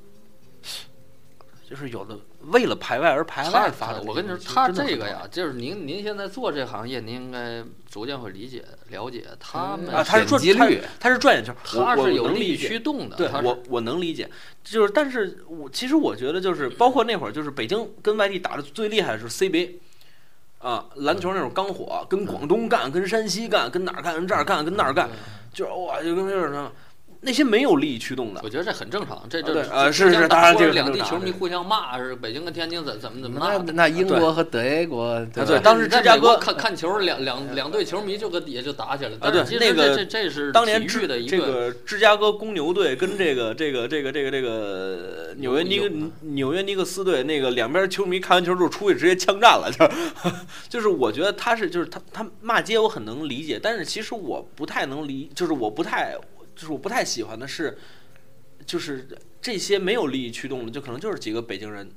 就是有的为了排外而排外发的。我跟你说，他这个呀，就是您您现在做这行业，您应该逐渐会理解了解他们啊，他是赚率他是赚眼球，他是有利驱动的，对我我能理解，就是但是我其实我觉得就是包括那会儿就是北京跟外地打的最厉害的是 CBA。啊，篮球那种刚火，跟广东干，跟山西干，跟哪儿干，跟这儿干，跟那儿干，就是哇，就跟那什么，那些没有利益驱动的我，觉得这很正常，这这呃是是互相打当然这个两地很正常对球迷互相骂，是北京跟天津怎怎么怎么那。那英国和德国对？对当时芝加哥看看球，两两两队球迷就搁底下就打起来了。啊对其实那个这这这是当年的一个个芝加哥公牛队跟这个这个这个这个这个纽约尼克纽约尼克斯队那个两边球迷看完球之后出去直接枪战了，就是 就是我觉得他是就是他他骂街我很能理解，但是其实我不太能理，就是我不太就是我不太喜欢的是，就是这些没有利益驱动的，就可能就是几个北京人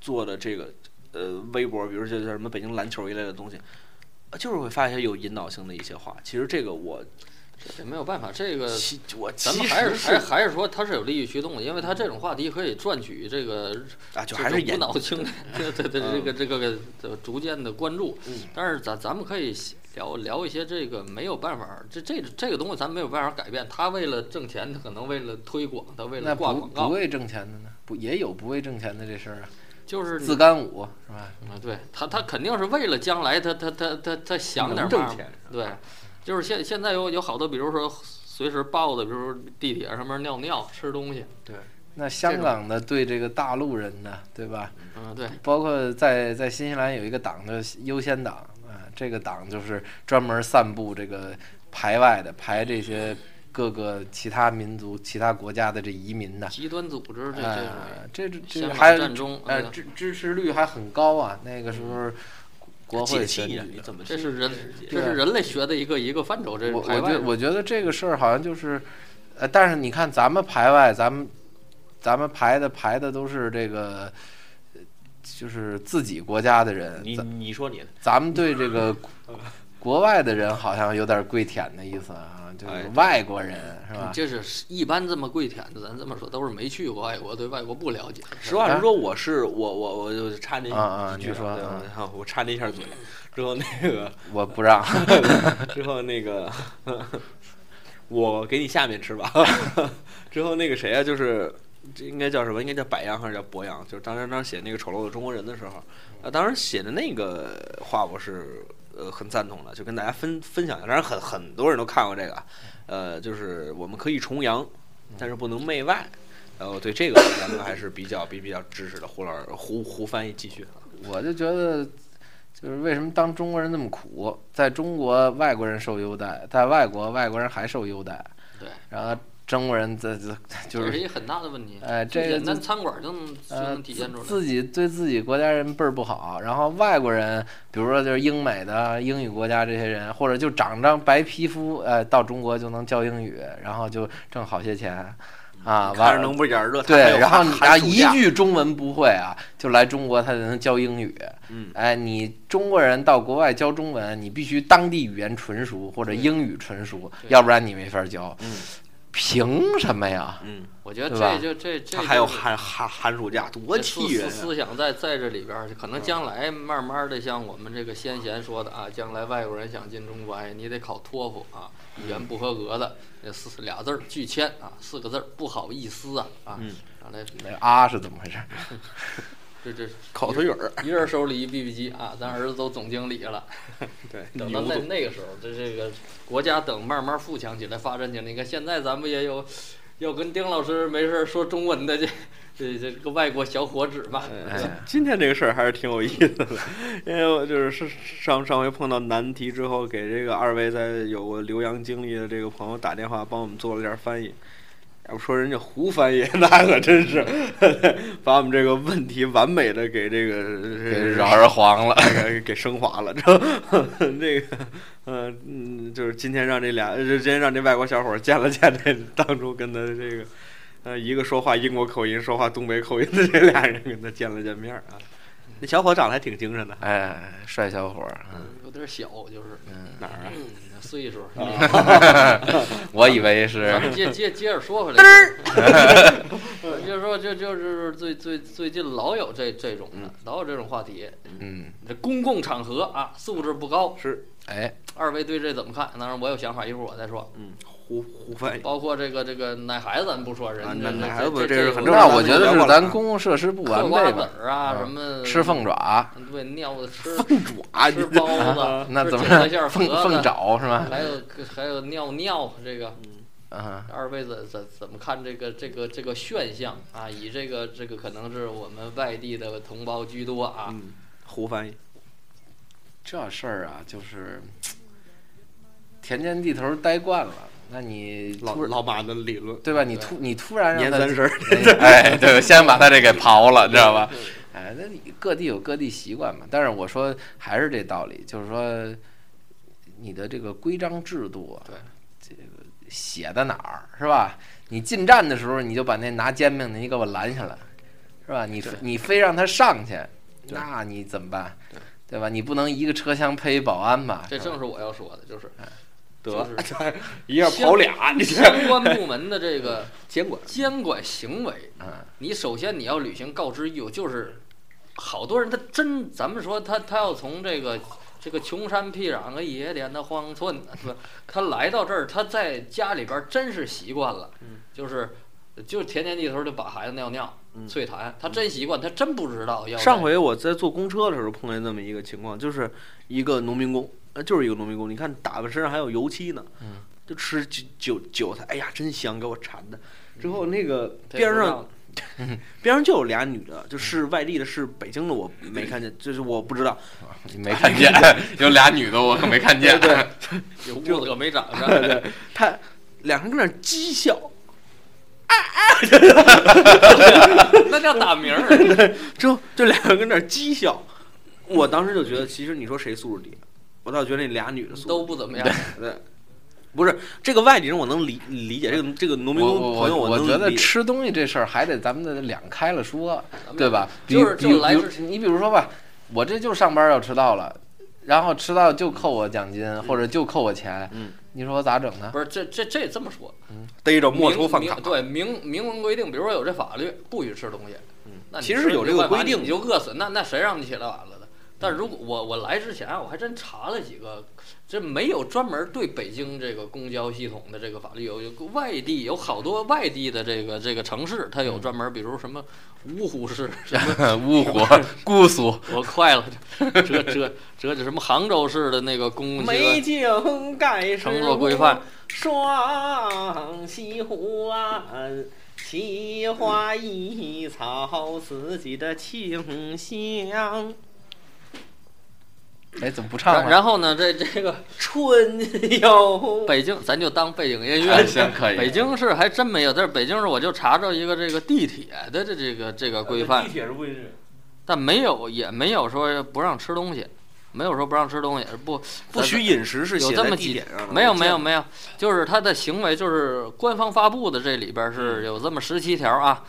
做的这个呃微博，比如这叫什么北京篮球一类的东西。呃就是会发一些有引导性的一些话，其实这个我这没有办法，这个我咱们还是实还还是说它是有利益驱动的，因为它这种话题可以赚取这个啊，就还是演种无脑青年 对对对这个这个这个逐渐的关注嗯。但是咱咱们可以聊聊一些这个没有办法，这这这个东西咱没有办法改变。他为了挣钱，他可能为了推广，他为了挂不广告，不为挣钱的呢？不也有不为挣钱的这事儿啊？就是自干五是吧？啊，对他他肯定是为了将来他他他他他想点办法能挣钱，对，就是现现在有有好多，比如说随时抱的，比如说地铁上面尿尿、吃东西，对那香港的对这个大陆人呢，对吧？嗯，对，包括在在新西兰有一个党的优先党啊，这个党就是专门散布这个排外的、排这些各个其他民族、其他国家的这移民的。极端组织这这。这还战中呃呃支支持率还很高啊！那个时候国会解选举这是人，这是人类学的一个一个范畴，这是我我觉我觉得这个事儿好像就是，呃，但是你看咱们排外，咱们咱们排的排的都是这个，呃就是自己国家的人，你咱你说你的，咱们对这个国国外的人好像有点跪舔的意思啊，就是哎外国人是吧？这是一般这么跪舔的，咱这么说都是没去过外国，对外国不了解。实话实说，我是我我我就插那啊啊一句你说啊我插那一下嘴，之后那个 我不让，之后那个，我给你下面吃吧。之后那个谁啊，就是这应该叫什么？应该叫柏杨还是叫博洋？就是当时当时写那个丑陋的中国人的时候，啊，当时写的那个话我是呃很赞同的，就跟大家分分享一下。当然很很多人都看过这个，呃，就是我们可以崇洋，但是不能媚外。然后对这个咱们还是比较比比较支持的。胡老师胡胡翻译继续。我就觉得，就是为什么当中国人那么苦？在中国外国人受优待，在外国外国人还受优待，对，然后中国人这这 就是是一个很大的问题。哎这个最简单餐馆就能就呃能体现出来。自己对自己国家人倍儿不好，然后外国人，比如说就是英美的英语国家这些人，或者就长张白皮肤，呃，到中国就能教英语，然后就挣好些钱。啊，完了能不眼热，对，然后你啊一句中文不会啊，就来中国他就能教英语。嗯，哎，你中国人到国外教中文，你必须当地语言纯熟或者英语纯熟，要不然你没法教。嗯凭什么呀？嗯，我觉得这就这这他还有寒寒寒暑假，多气人啊！思想在在这里边儿，可能将来慢慢的像我们这个先贤说的啊，将来外国人想进中国，哎，你得考托福啊，语言不合格的，那四俩字儿拒签啊，四个字儿不好意思啊啊，嗯让来那啊是怎么回事？这这烤腿儿，一人手里一 BB 机啊，咱儿子都总经理了。对，等到那那个时候，这这个国家等慢慢富强起来、发展起来，你看现在咱们也有要跟丁老师没事儿说中文的这这这个外国小伙子吧？哎今今天这个事儿还是挺有意思的，因为我就是是上上回碰到难题之后，给这个二位在有过留洋经历的这个朋友打电话，帮我们做了点儿翻译。要不说人家胡翻译，那可真是 把我们这个问题完美的给这个给绕而黄了。给给升华了，知道吗这个，呃嗯，就是今天让这俩，呃今天让这外国小伙见了见这当初跟他这个，呃，一个说话英国口音，说话东北口音的这俩人跟他见了见面儿啊。那小伙长得还挺精神的，哎，帅小伙，嗯有点小，就是哪儿啊？嗯岁数。我以为是咱们接接接着说回来，就是说就就是最最最近老有这这种的，老有这种话题。嗯，这公共场合啊，素质不高。是，哎，二位对这怎么看？当然我有想法，一会儿我再说。嗯，胡胡翻译。包括这个这个奶孩子，咱不说，人啊这这奶奶孩子这是很正常那我觉得是咱公公共设施不完嗑瓜子备吧？啊，嗯什么吃凤爪，对，尿的吃凤爪，吃包子，啊那怎么吃馅儿凤凤爪是吧？还有还有尿尿这个。嗯，二位怎怎怎么看这个这个这个现象啊？以这个这个可能是我们外地的同胞居多啊。嗯，胡翻译。这事儿啊，就是田间地头待惯了，那你老老马的理论，对吧？你突你突然让他年三十，哎，对，先把他这给刨了，知道吧？哎，那你各地有各地习惯嘛。但是我说还是这道理，就是说你的这个规章制度啊，对，这个写在哪儿是吧？你进站的时候，你就把那拿煎饼的你给我拦下来，是吧？你对你非让他上去，那你怎么办？对对吧？你不能一个车厢配一保安吧这正是我要说的，就是得 就是一下跑俩，你相关部门的这个 监管。监管行为，嗯，你首先你要履行告知义务，就是好多人他真，咱们说他他要从这个这个穷山僻壤个、野点的荒村？他来到这儿，他在家里边儿真是习惯了，嗯就是就田间地头就把孩子尿尿、嗯啐痰，他真习惯，他真不知道要上回我在坐公车的时候碰见这么一个情况，就是一个农民工，呃，就是一个农民工，你看打扮身上还有油漆呢，嗯，就吃韭韭韭菜，哎呀，真香，给我馋的。之后那个边上 边上就有俩女的，就是外地的，是北京的，我没看见，就是我不知道。没看见 有俩女的，我可没看见。对，有痦子可没长上，对，他两个人跟那儿讥笑，那叫打鸣儿。之后就两个人跟那儿讥笑，我当时就觉得，其实你说谁素质低？我倒觉得那俩女的素质都不怎么样。对，不是这个外地人我能理理解，这个这个农民工朋友我觉得能理解。吃东西这事儿还得咱们得两开了说，对吧？就是比就来之比如你比如说吧，我这就上班要迟到了，然后迟到就扣我奖金，或者就扣我钱，嗯，你说我咋整呢？不是这这这这么说，嗯逮着没收饭卡。对明明文规定，比如说有这法律不许吃东西，嗯那其实有这个规定你就饿死，那那谁让你起来晚了的？但如果我我来之前啊我还真查了几个，这没有专门对北京这个公交系统的这个法律，有有外地有好多外地的这个这个城市，它有专门，比如什么芜湖市，什么 芜湖、姑苏，我快了，这这这这什么杭州市的那个公这美个景盖世乘坐规范，双西湖岸，奇花异草，四季的清香。哎，怎么不唱了？然然后呢，这这个春游，北京，咱就当背景音哎乐。行可以。北京市还真没有，但是北京市我就查着一个这个地铁的这这个这个规范地，铁是不允但没有也没有说不让吃东西，没有说不让吃东西，不不许饮食是有这么几地铁上的。没有没有没有，就是他的行为就是官方发布的这里边是有这么十七条啊，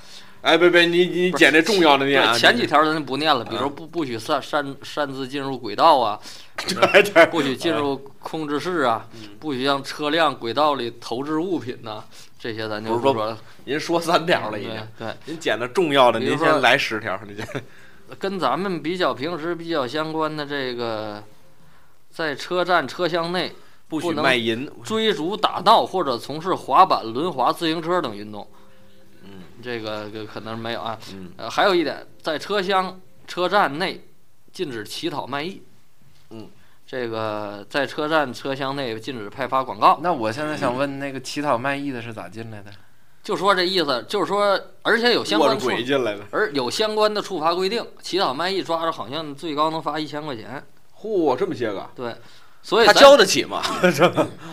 哎，别别，你你捡这重要的念啊！前几条咱就不念了，比如不不许擅擅擅自进入轨道啊，对对，不许进入控制室啊，不许向车辆轨道里投掷物品呐、这些咱就不说说了。您说三条了已经对，您捡的重要的，您先来十条，您先。跟咱们比较平时比较相关的这个，在车站车厢内不许卖淫，追逐打闹或者从事滑板、轮滑、自行车等运动，嗯这个这可能没有啊。嗯呃，还有一点，在车厢、车站内禁止乞讨卖艺。嗯，这个在车站车厢内禁止派发广告。那我现在想问，那个乞讨卖艺的是咋进来的？就说这意思，就是说，而且有相关处，鬼进来的。而有相关的处罚规定，乞讨卖艺抓着好像最高能罚一千块钱。嚯，这么些个，对，所以他交得起吗？是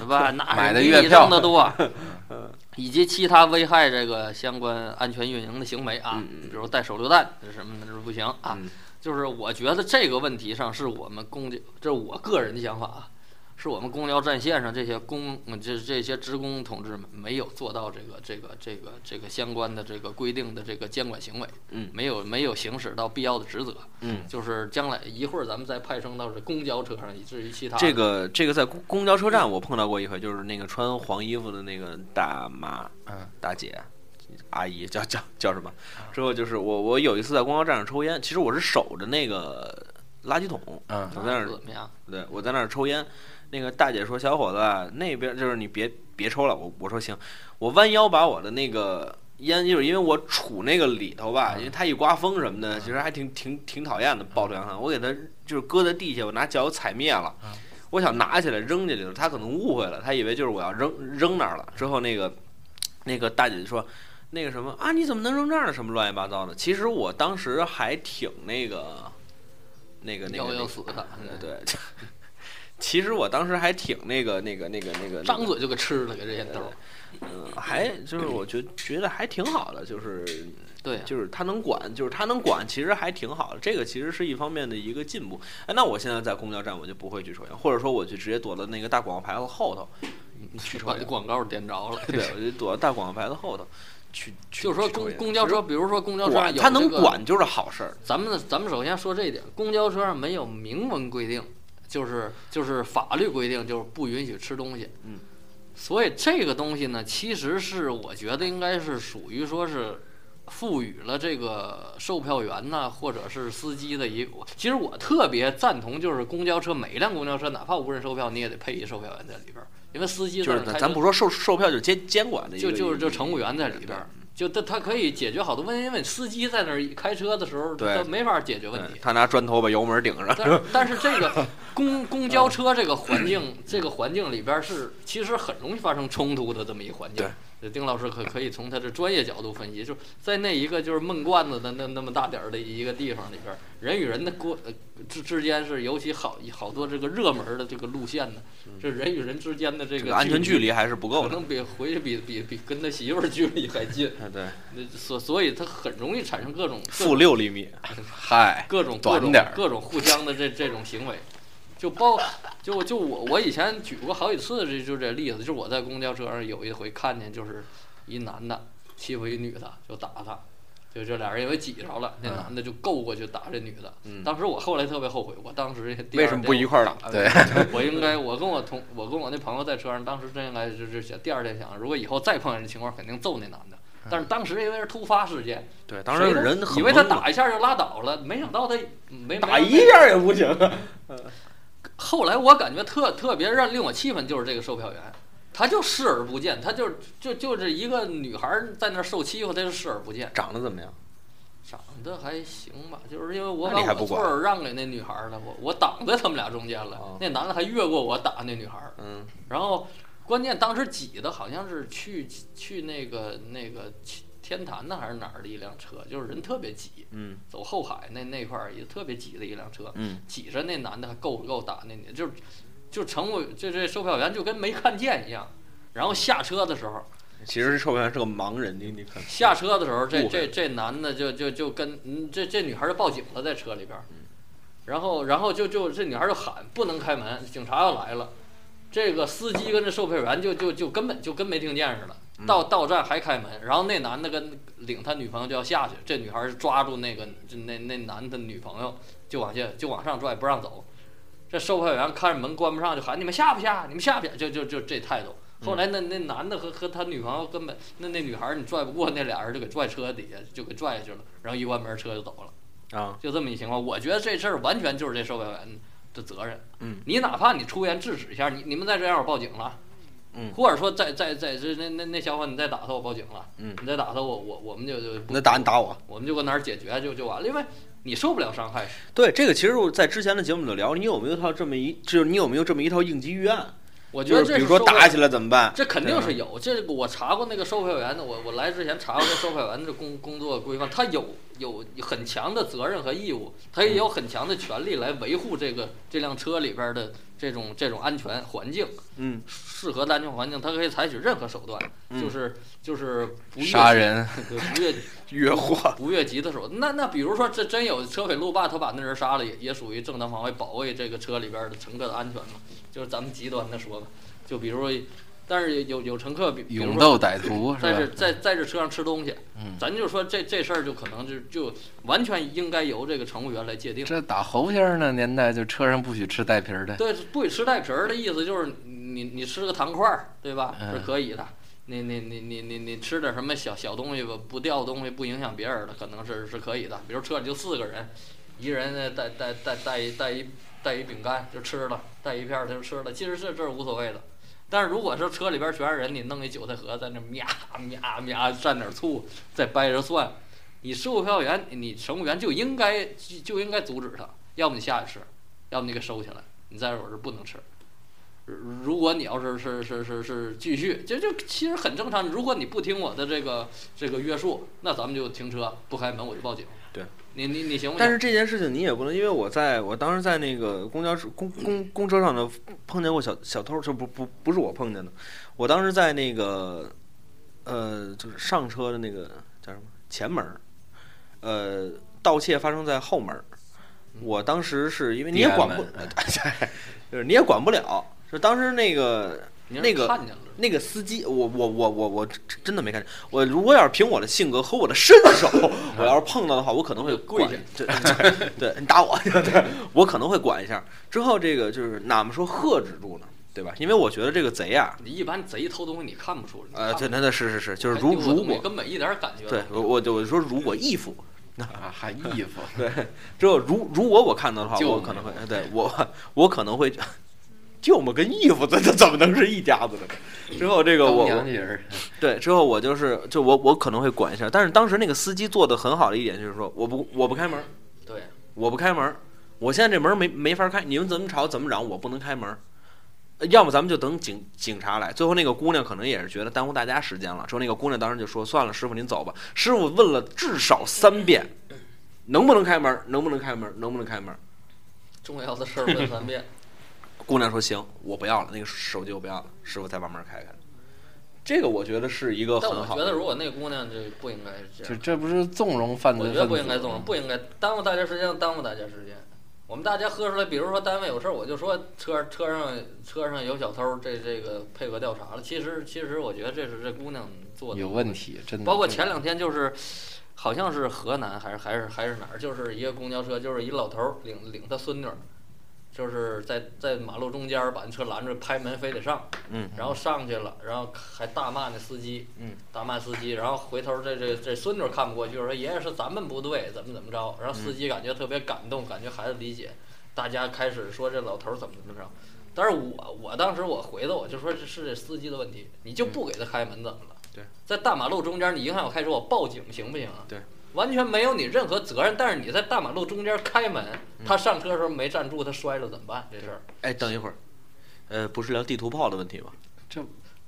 吧？那买的月票挣得多 以及其他危害这个相关安全运营的行为啊，比如带手榴弹这是什么的，这是不行啊。嗯就是我觉得这个问题上是我们公交，这是我个人的想法啊，是我们公交站线上这些工，嗯这这些职工同志们没有做到这个这个这个这个相关的这个规定的这个监管行为，嗯没有没有行使到必要的职责，嗯，就是将来一会儿咱们再派生到这公交车上，以至于其他这个这个在公公交车站我碰到过一回，就是那个穿黄衣服的那个大妈，嗯，大姐。阿姨叫叫叫什么？之后就是我，我有一次在公交站上抽烟，其实我是守着那个垃圾桶，嗯我在那儿怎么样？对，我在那儿抽烟，那个大姐说：“小伙子啊，那边就是你别别抽了。我”我说行，我弯腰把我的那个烟，就是因为我杵那个里头吧，因为它一刮风什么的，其实还挺挺挺讨厌的，爆出阳汤。我给它就是搁在地下，我拿脚踩灭了。我想拿起来扔进去了，他可能误会了，他以为就是我要扔扔那儿了。之后那个那个大姐就说。那个什么啊，你怎么能扔这儿呢？什么乱七八糟的？其实我当时还挺那个，那个那个死他，对对，其实我当时还挺那个那个那个那个，张嘴就给吃了，给这烟兜。嗯，还就是我觉觉得还挺好的，就是对，就是他能管，就是他能管，其实还挺好的。这个其实是一方面的一个进步。哎，那我现在在公交站我就不会去抽烟，或者说我就直接躲到那个大广告牌子后头去抽烟。把这广告点着了。对，我就躲到大广告牌子后头去。去就是说公公交车，比如说公交车他能管就是好事儿。咱们咱们首先说这一点，公交车上没有明文规定，就是就是法律规定，就是不允许吃东西。嗯。所以这个东西呢，其实是我觉得应该是属于说是赋予了这个售票员呐，或者是司机的一个。其实我特别赞同，就是公交车每一辆公交车，哪怕无人售票，你也得配一售票员在里边儿，因为司机就是咱不说售售票，就监监管的一个，就就是就乘务员在里边儿，就他他可以解决好多问题，因为司机在那儿开车的时候，他没法解决问题。他拿砖头把油门顶上。但但是这个公公交车这个环境，这个环境里边是其实很容易发生冲突的这么一个环境对。这丁老师可可以从他的专业角度分析，就在那一个就是闷罐子的那那么大点儿的一个地方里边儿，人与人的过呃之之间是尤其好好多这个热门的这个路线呢，这人与人之间的这个这个安全距离离还是不够的。可能比回去比比比跟他媳妇儿距离还近。哎，对，那所所以他很容易产生各种负六厘米。嗨，各种各种各种互相的这这种行为，就包就就我我以前举过好几次这就这例子，就是我在公交车上有一回看见就是一男的欺负一女的就打她，就这俩人因为挤着了，那嗯男的就够过去打这女的。嗯当时我后来特别后悔，我当时第二为什么不一块儿打？对，我应该，我跟我同，我跟我那朋友在车上，当时真应该就是想，第二天想，如果以后再碰见这情况，肯定揍那男的。但是当时因为是突发事件，对，当时人很以为他打一下就拉倒了，没想到他没打一下也不行啊。后来我感觉特特别让令我气愤，就是这个售票员，他就视而不见，他就就就是一个女孩在那儿受欺负，他就视而不见。长得怎么样？长得还行吧，就是因为我把我座儿让给那女孩儿了，我我挡在他们俩中间了，哦那男的还越过我打那女孩儿，嗯然后关键当时挤的好像是去去那个那个天坛呢还是哪儿的一辆车，就是人特别挤，嗯走后海那那块儿也特别挤的一辆车，嗯，挤着那男的还够不够打那女的，就就乘务这这售票员就跟没看见一样，然后下车的时候。其实售票员是个盲人，你你看。下车的时候，这这这男的就就就跟嗯，这这女孩就报警了，在车里边儿，然后然后就就这女孩就喊不能开门，警察要来了。这个司机跟这售票员就就就根本就跟没听见似的，到到站还开门，然后那男的跟领他女朋友就要下去，这女孩抓住那个就那那男的女朋友就往下就往上拽不让走，这售票员看着门关不上就喊你们下不下？你们下不下？就就就这态度。后来那那男的和和他女朋友根本那那女孩儿你拽不过，那俩人就给拽车底下就给拽下去了，然后一关门车就走了，啊，就这么一情况。我觉得这事儿完全就是这售票员的责任。嗯，你哪怕你出言制止一下，你你们再这样我报警了。嗯或者说再再再这那那那小伙你再打他我报警了。嗯你再打他我我我们就就不那打你打我。我们就搁哪儿解决就就完了，因为你受不了伤害。对，这个其实我在之前的节目里聊，你有没有套这么一，就是你有没有这么一套应急预案？我觉得这比如说打起来怎么办？这肯定是有，这个我查过那个售票员的，我我来之前查过这售票员的工工作规范，他有有很强的责任和义务，他也有很强的权利来维护这个这辆车里边的这种这种安全环境，嗯适合的安全环境，他可以采取任何手段，嗯就是就是不越杀人，对不越 越货。不越级的手段。那那比如说这真有车匪路霸，他把那人杀了，也也属于正当防卫，保卫这个车里边的乘客的安全嘛。就是咱们极端的说吧，就比如说，但是有有乘客比勇斗歹徒是在这？在在这车上吃东西，嗯咱就说这这事儿就可能就就完全应该由这个乘务员来界定。这打猴先生那年代，就车上不许吃带皮儿的。对，不许吃带皮儿的意思就是你你吃个糖块儿，对吧？嗯是可以的。你你你你你你吃点什么小小东西吧，不掉东西不影响别人的，可能是是可以的。比如车里就四个人，一人呢带带带带一带一带一饼干就吃了，带一片儿他就吃了，其实这这是无所谓的。但是如果是车里边全是人，你弄一韭菜盒在那咩咩咩蘸点醋，再掰着蒜，你售票员你乘务员就应该就应该阻止他，要么你下去吃，要么你给收起来，你在这儿不能吃。如果你要是是是是是继续，这就其实很正常。如果你不听我的这个这个约束，那咱们就停车不开门，我就报警。对，你你你行不行？但是这件事情你也不能，因为我在我当时在那个公交车公公公车上的碰见过小小偷，就不不不是我碰见的，我当时在那个呃就是上车的那个叫什么？前门儿，呃盗窃发生在后门儿，我当时是因为你也管不 门，就是你也管不了，就当时那个那个看见了，那个司机，我我我我我真真的没看见。我如果要是凭我的性格和我的身手，我要是碰到的话，我可能会管跪下。对对对，你打我，对，我可能会管一下。之后这个就是哪么说喝止住呢？对吧？因为我觉得这个贼啊，你一般贼偷东西你看不出来。呃，对，那那是是是，就是如如果根本一点感觉对我我就我就说如果义父，啊，还衣服，对，之后如如果我看到的话，我可能会对我我可能会。舅母跟义父，这这怎么能是一家子的？之后这个我 对，之后我就是就我我可能会管一下，但是当时那个司机做的很好的一点就是说，我不我不开门，对，我不开门，我现在这门没没法开，你们怎么吵怎么嚷，我不能开门。呃要么咱们就等警警察来。最后那个姑娘可能也是觉得耽误大家时间了，之后那个姑娘当时就说：“算了，师傅您走吧。”师傅问了至少三遍，能不能开门？能不能开门？能不能开门？重要的事儿问三遍。姑娘说：“行，我不要了，那个手机我不要了。”师傅才把门开开。这个我觉得是一个很好的。我觉得如果那姑娘就不应该是这样，就这不是纵容犯罪我觉得？不应该纵容，不应该耽误大家时间，耽误大家时间。我们大家喝出来，比如说单位有事儿，我就说车车上车上有小偷，这这个配合调查了。其实其实我觉得这是这姑娘做的有问。题，真的。包括前两天就是，好像是河南还是还是还是哪儿，就是一个公交车，就是一老头儿领领他孙女儿，就是在在马路中间儿把那车拦着，拍门非得上，嗯，然后上去了，然后还大骂那司机，嗯，大骂司机，然后回头这这这孙女儿看不过去，说爷爷是咱们不对，怎么怎么着，然后司机感觉特别感动，感觉孩子理解，大家开始说这老头儿怎么怎么着。但是我我当时我回的我就说这是这司机的问题，你就不给他开门怎么了？对，在大马路中间你影响我开车，我报警行不行啊？对，完全没有你任何责任。但是你在大马路中间开门，嗯他上车的时候没站住，他摔了怎么办？这事儿哎，等一会儿，呃，不是聊地图炮的问题吗？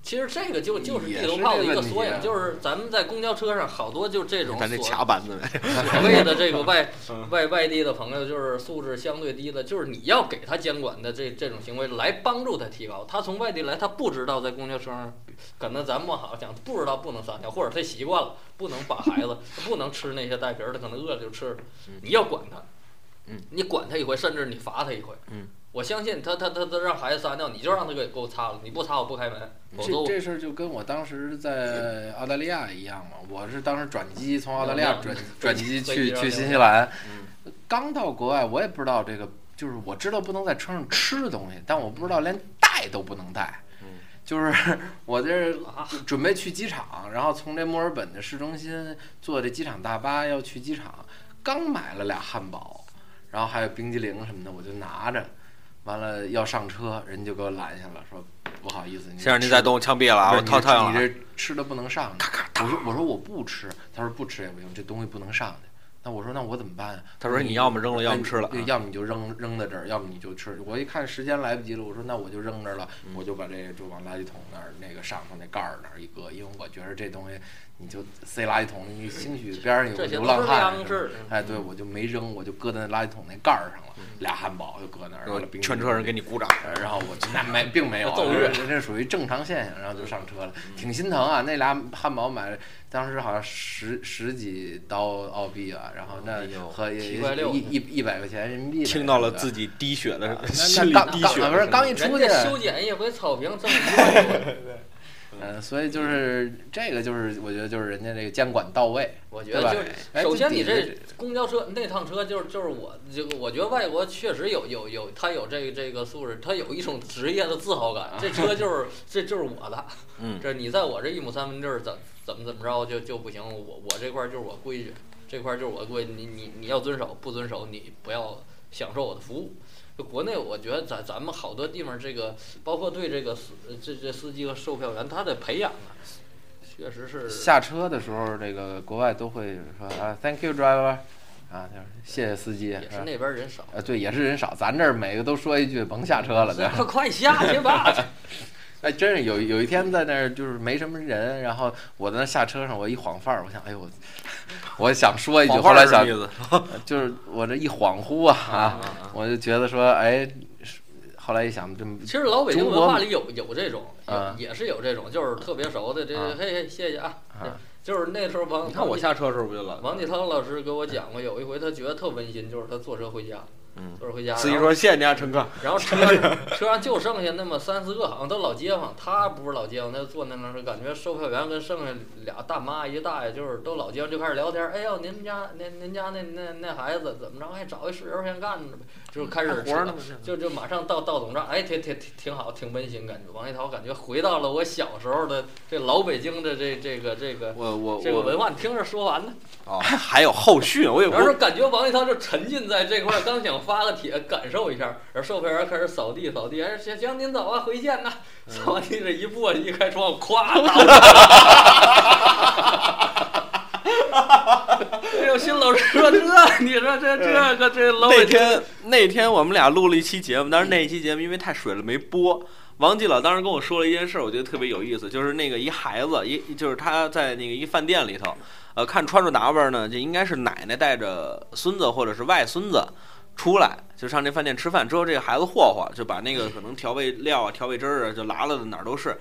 其实这个就就是地图炮的一个缩影，就是咱们在公交车上好多就这种咱这所卡板子。所谓的这个外 嗯外外地的朋友，就是素质相对低的，就是你要给他监管的这这种行为来帮助他提高。他从外地来，他不知道在公交车上，可能咱不好讲不知道不能撒尿，或者他习惯了不能把孩子不能吃那些带皮儿的，可能饿了就吃。你要管他，嗯，你管他一回，甚至你罚他一回，嗯，我相信他他他他让孩子撒尿，你就让他给给我擦了，你不擦我不开门，这这事儿就跟我当时在澳大利亚一样嘛，我是当时转机从澳大利亚转转机去去新西兰，刚到国外我也不知道这个，就是我知道不能在车上吃的东西，但我不知道连带都不能带。就是 我这啊准备去机场，然后从这墨尔本的市中心坐这机场大巴要去机场，刚买了俩汉堡，然后还有冰激凌什么的，我就拿着，完了要上车，人就给我拦下了，说不好意思，先生，您再动我枪毙了啊！我掏掏了。你这吃的不能上去。我说我说我不吃，他说不吃也不行，这东西不能上去。那我说那我怎么办啊？他说你要么扔了，要么吃了。要么你就扔扔在这儿，要么你就吃。我一看时间来不及了，我说那我就扔这儿了，嗯我就把这个就往垃圾桶那儿那个上头那盖儿那儿一搁，因为我觉得这东西你就塞垃圾桶，你兴许边上有流浪汉。哎，对，我就没扔，我就搁在那垃圾桶那盖儿上了，俩汉堡就搁那儿，全车人给你鼓掌。呃然后我就那没并没有这这属于正常现象，然后就上车了，挺心疼啊。那俩汉堡买当时好像十十几刀澳币啊，然后那和一一一百块钱人民币，听到了自己己滴血的那心里刚刚滴血的声音。不是刚一出去修剪一回草坪挣一万多。嗯，所以就是这个就是我觉得就是人家这个监管到位，我觉得就首先你这这公交车那趟车就是就是我这个，我觉得外国确实有有有他有这个这个素质，他有一种职业的自豪感。这车就是这就是我的，嗯 这你在我这一亩三分地儿怎怎么怎么着就就不行，我我这块儿就是我规矩，这块儿就是我规矩，你你你要遵守，不遵守你不要享受我的服务。就国内，我觉得咱咱们好多地方，这个包括对这个司这这司机和售票员，他的培养啊，确实是下车的时候，这个国外都会说啊，Thank you driver，啊，就是谢谢司机，也是那边人少。呃，对，也是人少，咱这儿每个都说一句甭下车了，对快快下去吧！哎，真是有有一天在那儿就是没什么人，然后我在那下车上，我一晃范儿，我想，哎呦，我我想说一句，后来想？就是我这一恍惚啊啊，我就觉得说，哎，后来一想，这么其实老北京文化里有有这种，啊也也是有这种，就是特别熟的，这啊嘿嘿，谢谢啊。啊就是那时候王，你看我下车的时候不就了？王继涛老师给我讲过，有一回他觉得特温馨，就是他坐车回家，嗯坐车回家，司机说谢谢您啊，乘客。然后车车上就剩下那么三四个，好像都老街坊。他不是老街坊，他坐那辆车，感觉售票员跟剩下俩大妈一大爷，就是都老街坊，就开始聊天。哎呦，您家您您家那那那孩子怎么着？还，找一事业先干着呗，就开始还活着呢吗就就马上到到总站，哎，挺挺挺挺好，挺温馨感觉。王一涛感觉回到了我小时候的这老北京的这这个这个我我这个文化。你听着说完呢，哦，还有后续，我有然后我说感觉王一涛就沉浸在这块儿，刚想发个帖感受一下，然后售票员开始扫地扫地，哎，行行，您走啊，回见呐。扫完地这一过去，一开窗，咵倒。哎呦，新老师说这，你说这这个这老那天那天我们俩录了一期节目，但是那一期节目因为太水了没播。王继老当时跟我说了一件事，我觉得特别有意思，就是那个一孩子，一就是他在那个一饭店里头，呃，看穿着打扮呢，这应该是奶奶带着孙子或者是外孙子出来，就上这饭店吃饭。之后这个孩子霍霍，就把那个可能调味料啊、调味汁儿啊，就拉了的哪儿都是。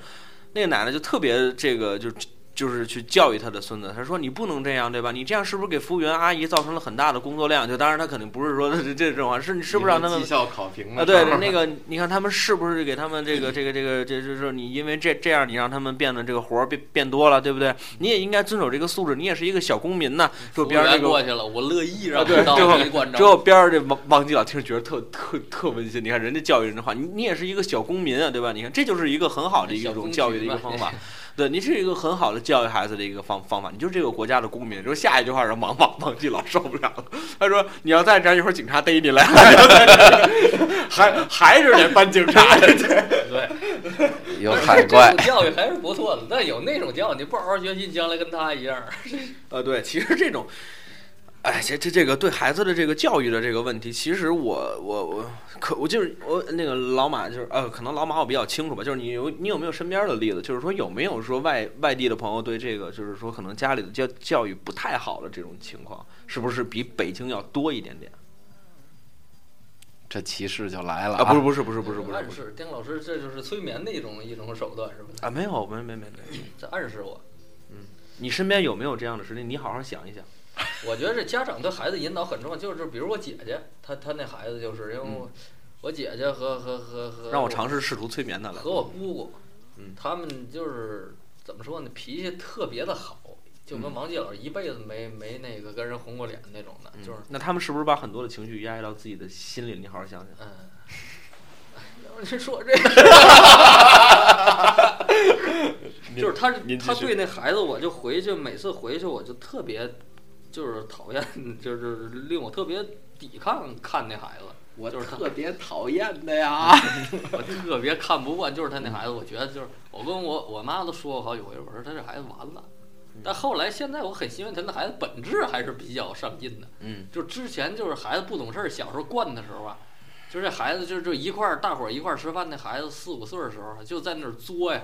那个奶奶就特别这个就就是去教育他的孙子，他说你不能这样，对吧？你这样是不是给服务员阿姨造成了很大的工作量？就当然他肯定不是说这 这种话，是你是不是让他们绩效考评啊？对，那个你看他们是不是给他们这个这个 这个这就是你因为这这样你让他们变得这个活儿变变多了，对不对？你也应该遵守这个素质，你也是一个小公民呐。说边儿这个过去了，我乐意让对，到最一关照。之后边儿这王王吉老听着觉得特特特温馨。你看人家教育人的话，你你也是一个小公民啊，对吧？你看这就是一个很好的一种教育的一个方法。对，你是一个很好的教育孩子的一个方方法，你就是这个国家的公民。就是下一句话让王王王继老受不了了，他说：“你要再这样，一会儿警察逮你来，还还是得搬警察去。”对，有海怪。教育还是不错的，但有那种教育，你不好好学习，将来跟他一样。呃，对，其实这种。哎，这这这个对孩子的这个教育的这个问题，其实我我我可我就是我那个老马就是呃，可能老马我比较清楚吧，就是你有你有没有身边的例子，就是说有没有说外外地的朋友对这个就是说可能家里的教教育不太好的这种情况，是不是比北京要多一点点？这歧视就来了啊！不是不是不是不是不是暗示，丁老师这就是催眠的一种一种手段，是吧？啊，没有没没没没，这暗示我。嗯，你身边有没有这样的事情？你好好想一想。我觉得这家长对孩子引导很重要，就是比如我姐姐，她她那孩子就是因为我，我姐姐和和和和让我尝试试图催眠她了，和我姑姑，嗯，他们就是怎么说呢，脾气特别的好，就跟王继老师一辈子没没那个跟人红过脸那种的，就是那他们是不是把很多的情绪压抑到自己的心里？你好好想想。嗯，要是说这个，就是他他对那孩子，我就回去每次回去我就特别。就是讨厌，就是令我特别抵抗看那孩子，我就是特别讨厌的呀，我特别看不惯，就是他那孩子，我觉得就是我跟我我妈都说过好几回，我说他这孩子完了。但后来现在我很欣慰，他那孩子本质还是比较上进的。嗯，就之前就是孩子不懂事儿，小时候惯的时候啊，就这孩子就就一块儿大伙儿一块儿吃饭，那孩子四五岁的时候就在那儿作呀，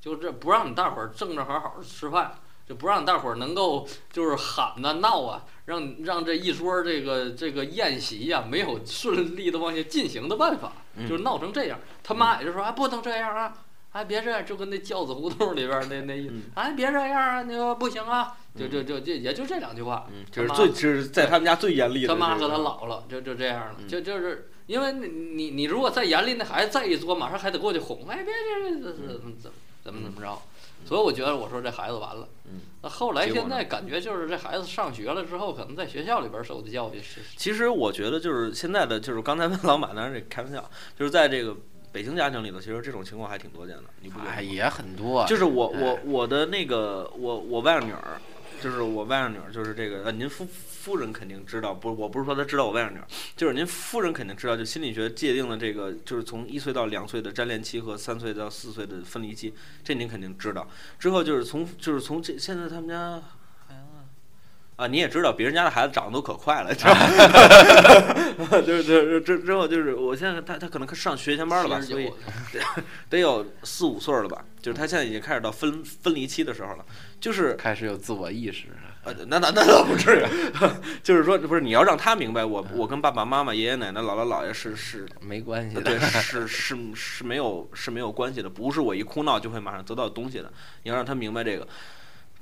就这不让你大伙儿正正好好的吃饭。就不让大伙儿能够就是喊呐闹啊，让让这一桌这个这个宴席呀没有顺利的往下进行的办法，就是闹成这样。他妈也就说啊，不能这样啊，哎别这样，就跟那教子胡同里边那那意思，哎别这样啊，那个不行啊，就就就就也就这两句话。就是最就是在他们家最严厉的。他妈和他姥姥就就这样了，就就是因为你你你如果再严厉，那孩子再一作，马上还得过去哄，哎别别别怎么怎么怎么怎么着。所以我觉得，我说这孩子完了。嗯。那后来现在感觉就是这孩子上学了之后，可能在学校里边受的教育是。其实我觉得就是现在的，就是刚才问老马当然这开玩笑，就是在这个北京家庭里头，其实这种情况还挺多见的。你不觉得？也很多。就是我我我的那个我我外甥女儿，就是我外甥女儿，就是这个呃，您夫。夫人肯定知道，不，我不是说他知道我外甥女儿，就是您夫人肯定知道，就心理学界定了这个，就是从一岁到两岁的粘连期和三岁到四岁的分离期，这您肯定知道。之后就是从，就是从这现在他们家啊，你也知道，别人家的孩子长得都可快了，就是就是之之后就是我现在他他可能上学前班了吧，所以得有四五岁了吧，就是他现在已经开始到分分离期的时候了，就是开始有自我意识。那那那倒不至于，就是说，不是你要让他明白，我我跟爸爸妈妈、爷爷奶奶、姥姥姥爷是是没关系的，对，是是是没有是没有关系的，不是我一哭闹就会马上得到东西的。你要让他明白这个。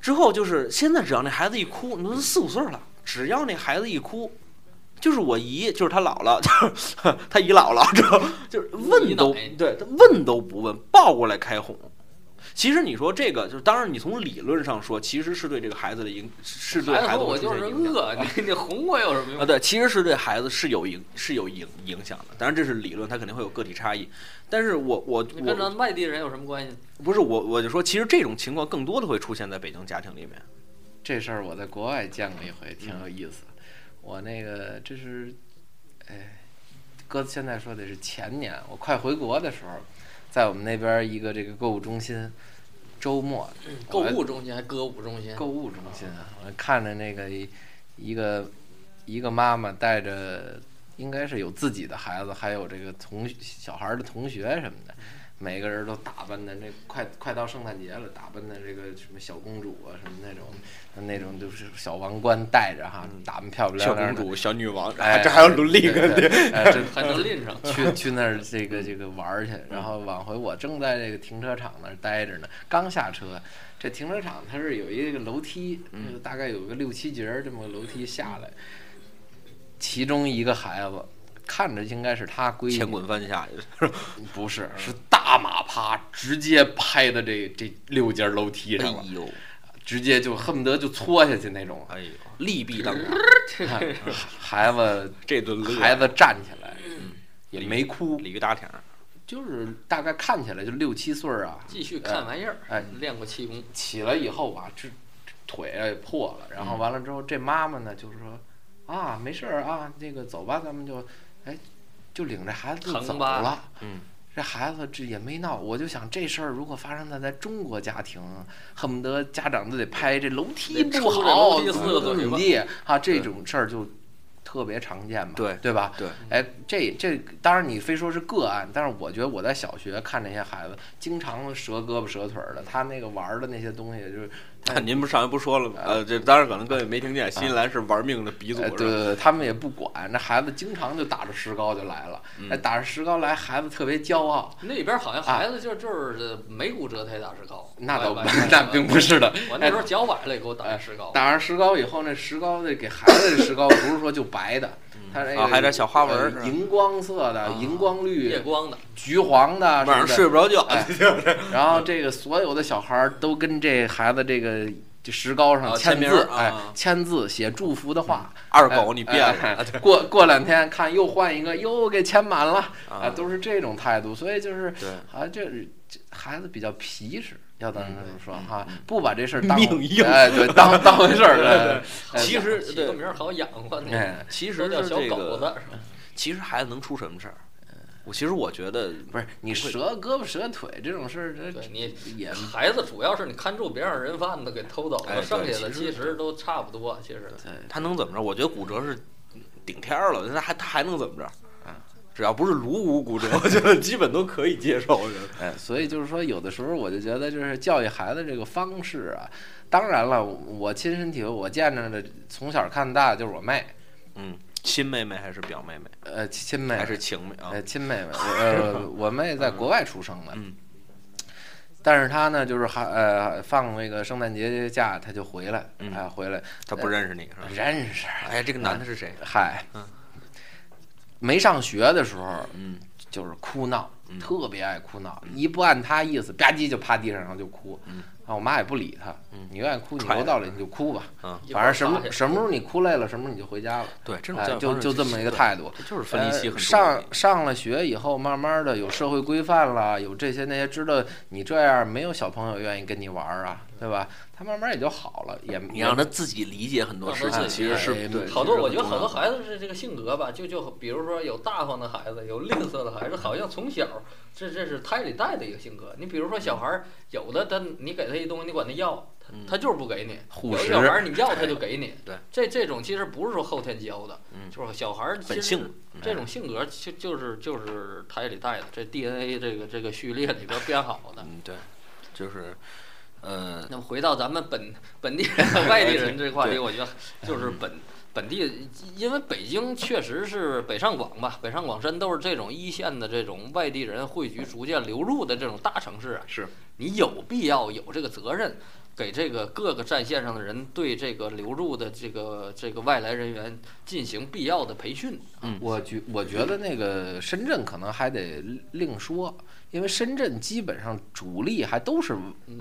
之后就是现在，只要那孩子一哭，你都四五岁了，只要那孩子一哭，就是我姨，就是他姥姥，就 是他姨姥姥，知道就是问都对他问都不问，抱过来开哄。其实你说这个，就是当然，你从理论上说，其实是对这个孩子的影，是对孩子我就是饿，你 你哄我有什么用啊？对，其实是对孩子是有影是有影影响的。当然这是理论，它肯定会有个体差异。但是我我我跟咱外地人有什么关系？不是我我就说，其实这种情况更多的会出现在北京家庭里面。这事儿我在国外见过一回，挺有意思。我那个这是，哎，哥现在说的是前年，我快回国的时候。在我们那边一个这个购物中心，周末，购物中心还歌舞中心？购物中心啊！我看着那个一个一个妈妈带着，应该是有自己的孩子，还有这个同小孩的同学什么的，每个人都打扮的那快快到圣诞节了，打扮的这个什么小公主啊什么那种，那种就是小王冠戴着哈，打扮漂漂小亮亮的。公主、小女王，哎，这还要轮另一个对对哎，这 还能拎上。去去那儿这个这个玩儿去，然后往回我正在这个停车场那儿待着呢，刚下车，这停车场它是有一个楼梯，嗯就是大概有个六七节儿这么个楼梯下来，其中一个孩子看着应该是他闺女，前滚翻下去，不是。是大马趴，直接拍的这这六节楼梯哎上了，呦，直接就恨不得就搓下去那种。哎呦，利弊当场，孩子这顿乐，孩子站起来，也没哭，鲤鱼打挺，就是大概看起来就六七岁儿啊，继续看玩意儿，哎。练过气功，起来以后吧，这这腿啊也破了，然后完了之后，这妈妈呢就是说啊，没事儿啊，那个走吧，咱们就哎就领着孩子就走了。嗯，这孩子这也没闹，我就想这事儿如果发生在咱中国家庭，恨不得家长都得拍这楼梯不好，楼梯怎么怎么地啊，这种事儿就特别常见嘛，对对吧？对，哎，这这当然你非说是个案，但是我觉得我在小学看那些孩子，经常折胳膊折腿儿的，他那个玩儿的那些东西就是。那您不是上回不说了吗？呃，这当然可能各位没听见，新西兰是玩命的鼻祖哎，对对对，他们也不管，那孩子经常就打着石膏就来了，嗯。哎，打着石膏来，孩子特别骄傲，那边好像孩子就就是没骨折才打石膏，那倒不歪歪，那并不是的，我那时候脚崴了也给我打石膏，打上石膏以后，那石膏那给孩子的石膏不是说就白的，它那个啊还有点小花纹荧光色的、啊。荧光夜绿、光的，橘黄的，晚上睡不着觉，哎。然后这个所有的小孩儿都跟这孩子这个这石膏上啊签字，签名儿哎啊，签字写祝福的话。二狗你变哎了，哎 过过两天看又换一个，又给签满了啊啊，都是这种态度，所以就是对，好像这这孩子比较皮实，要咱这么说嗯哈，不把这事儿当命硬。哎，对，当当回事儿，对对 对。其实起个名儿好养活其实叫小狗子，其实孩子能出什么事儿？我其实我觉得不是你折胳膊折腿这种事儿，你也孩子主要是你看住别让人贩子给偷走哎了，剩下的其实都差不多，其实。他能怎么着？我觉得骨折是顶天儿了，那还他还能怎么着？啊，只要不是颅骨骨折，我觉得基本都可以接受。我觉得哎，所以就是说，有的时候我就觉得，就是教育孩子这个方式啊，当然了，我亲身体会，我见着的从小看大的就是我妹，嗯，亲妹妹还是表妹妹，呃，亲妹还是情妹啊呃？亲妹妹，我呃，我妹在国外出生的，嗯但是她呢，就是还呃放那个圣诞节假，她就回来，嗯哎、回来她不认识你是吧？认识，哎，这个男的是谁？嗨，嗯没上学的时候嗯，就是哭闹，嗯。特别爱哭闹，一不按他意思，吧唧就趴地上然后就哭，嗯啊，我妈也不理他，嗯你愿意哭，你有道理你就哭吧，嗯，反正什么什么时候你哭累了，什么时候你就回家了，对，这种就就这么一个对态度。这就是分离期很呃、多上上了学以后，慢慢的有社会规范了，有这些那些，知道你这样没有小朋友愿意跟你玩儿啊，对吧？他慢慢也就好了，也你让他自己理解很多事情，其实是哎对。好多，我觉得好多孩子是这个性格吧，就就比如说有大方的孩子，有吝啬的孩子，好像从小这这是胎里带的一个性格。你比如说小孩儿，有的他你给他一东西，你管他要，他嗯他就是不给你；有的小孩儿你要他就给你。对，这这种其实不是说后天教的，嗯就是小孩儿本性这种性格就就是就是胎里带的，这 DNA 这个这个序列里边编好的。嗯，对，就是，呃，那么回到咱们本本地人和外地人这个话题，我觉得就是本本地，因为北京确实是北上广吧，北上广深都是这种一线的这种外地人汇聚、逐渐流入的这种大城市啊，是你有必要有这个责任，给这个各个战线上的人对这个流入的这个这个外来人员进行必要的培训。嗯我觉我觉得那个深圳可能还得另说，因为深圳基本上主力还都是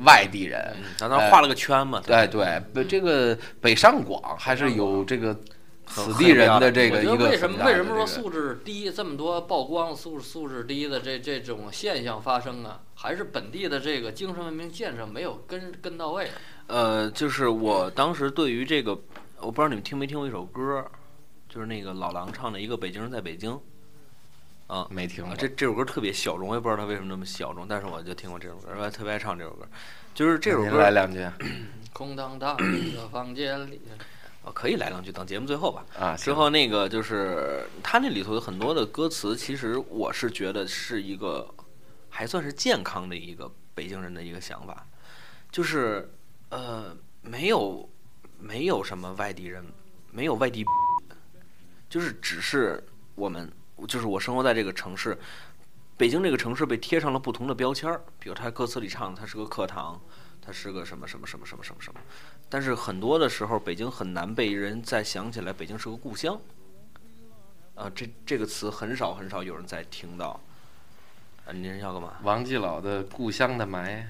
外地人。嗯，咱那画了个圈嘛，对对，北这个北上广还是有这个很此地人的这个一个觉得为什么为什么说素质低，这么多曝光素素质低的这这种现象发生啊？还是本地的这个精神文明建设没有跟跟到位？呃，就是我当时对于这个，我不知道你们听没听过一首歌，就是那个老狼唱的一个《北京人在北京》。啊，没听过啊这这首歌特别小众，我也不知道他为什么那么小众，但是我就听过这首歌，我还特别爱唱这首歌。就是这首歌，来两句 空荡荡的房间里，啊可以来两句，等节目最后吧。啊，之后那个就是它那里头有很多的歌词，其实我是觉得是一个还算是健康的一个北京人的一个想法，就是呃没有没有什么外地人，没有外地，就是只是我们就是我生活在这个城市，北京这个城市被贴上了不同的标签儿，比如它歌词里唱的它是个课堂，它是个什么什么什么什么什么什么，但是很多的时候北京很难被人再想起来北京是个故乡。啊，这这个词很少很少有人再听到。啊，您要干嘛？王继老的《故乡的霾》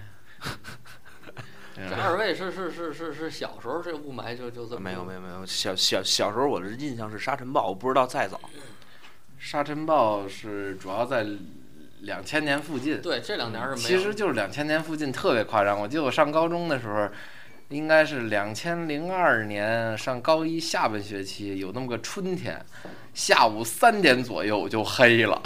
这二位是是是是是小时候这雾霾就就这么没有没有没有，小小小时候我的印象是沙尘暴，我不知道再早。沙尘暴是主要在两千年附近，对这两年是没有。其实就是两千年附近特别夸张。我记得我上高中的时候，应该是两千零二年上高一下半学期，有那么个春天，下午三点左右就黑了，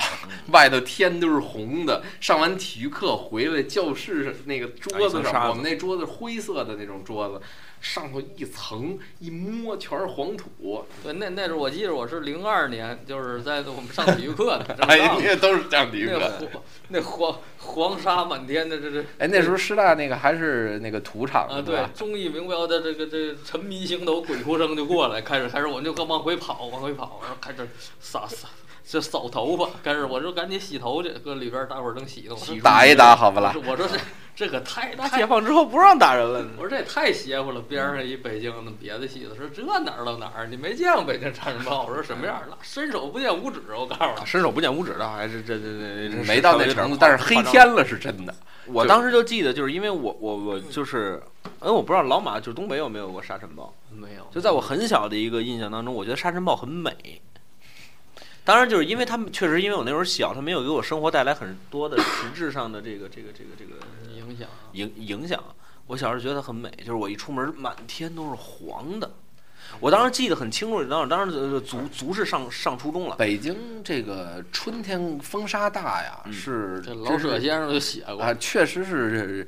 外头天都是红的。上完体育课回来，教室那个桌子上，我们那桌子灰色的那种桌子，上头一层一摸全是黄土。对，那那时候我记得我是零二年，就是在我们上体育课呢，正哎，上那都是上体育那课。黄那黄 黄沙满天的，这这哎，那时候师大那个还是那个土场啊，对吧？，综艺名标的这个这沉迷星斗鬼哭声就过来，开始开始我就刚往回跑，往回跑，然后开始撒撒这扫头发，开始我说赶紧洗头去，搁里边大伙儿正洗呢，我说打一打好不啦我说？这这可太大解放之后不让打人了。我说这也太邪乎了，边上一北京的别的戏子说这哪儿到哪儿？你没见过北京沙尘暴？我说什么样儿？那伸手不见五指，我告诉你。伸手不见五指的，还是这这这这没到那程度，但是黑。天了是真的。我当时就记得，就是因为我我我就是，哎，我不知道老马就是东北有没有过沙尘暴。没有，就在我很小的一个印象当中，我觉得沙尘暴很美。当然，就是因为他们确实因为我那时候小，他没有给我生活带来很多的实质上的这个这个这个这个影响。影影响。我小时候觉得很美，就是我一出门满天都是黄的。我当时记得很清楚，当时当时呃足足是上上初中了。北京这个春天风沙大呀，嗯是这老舍先生就写过，啊，确实是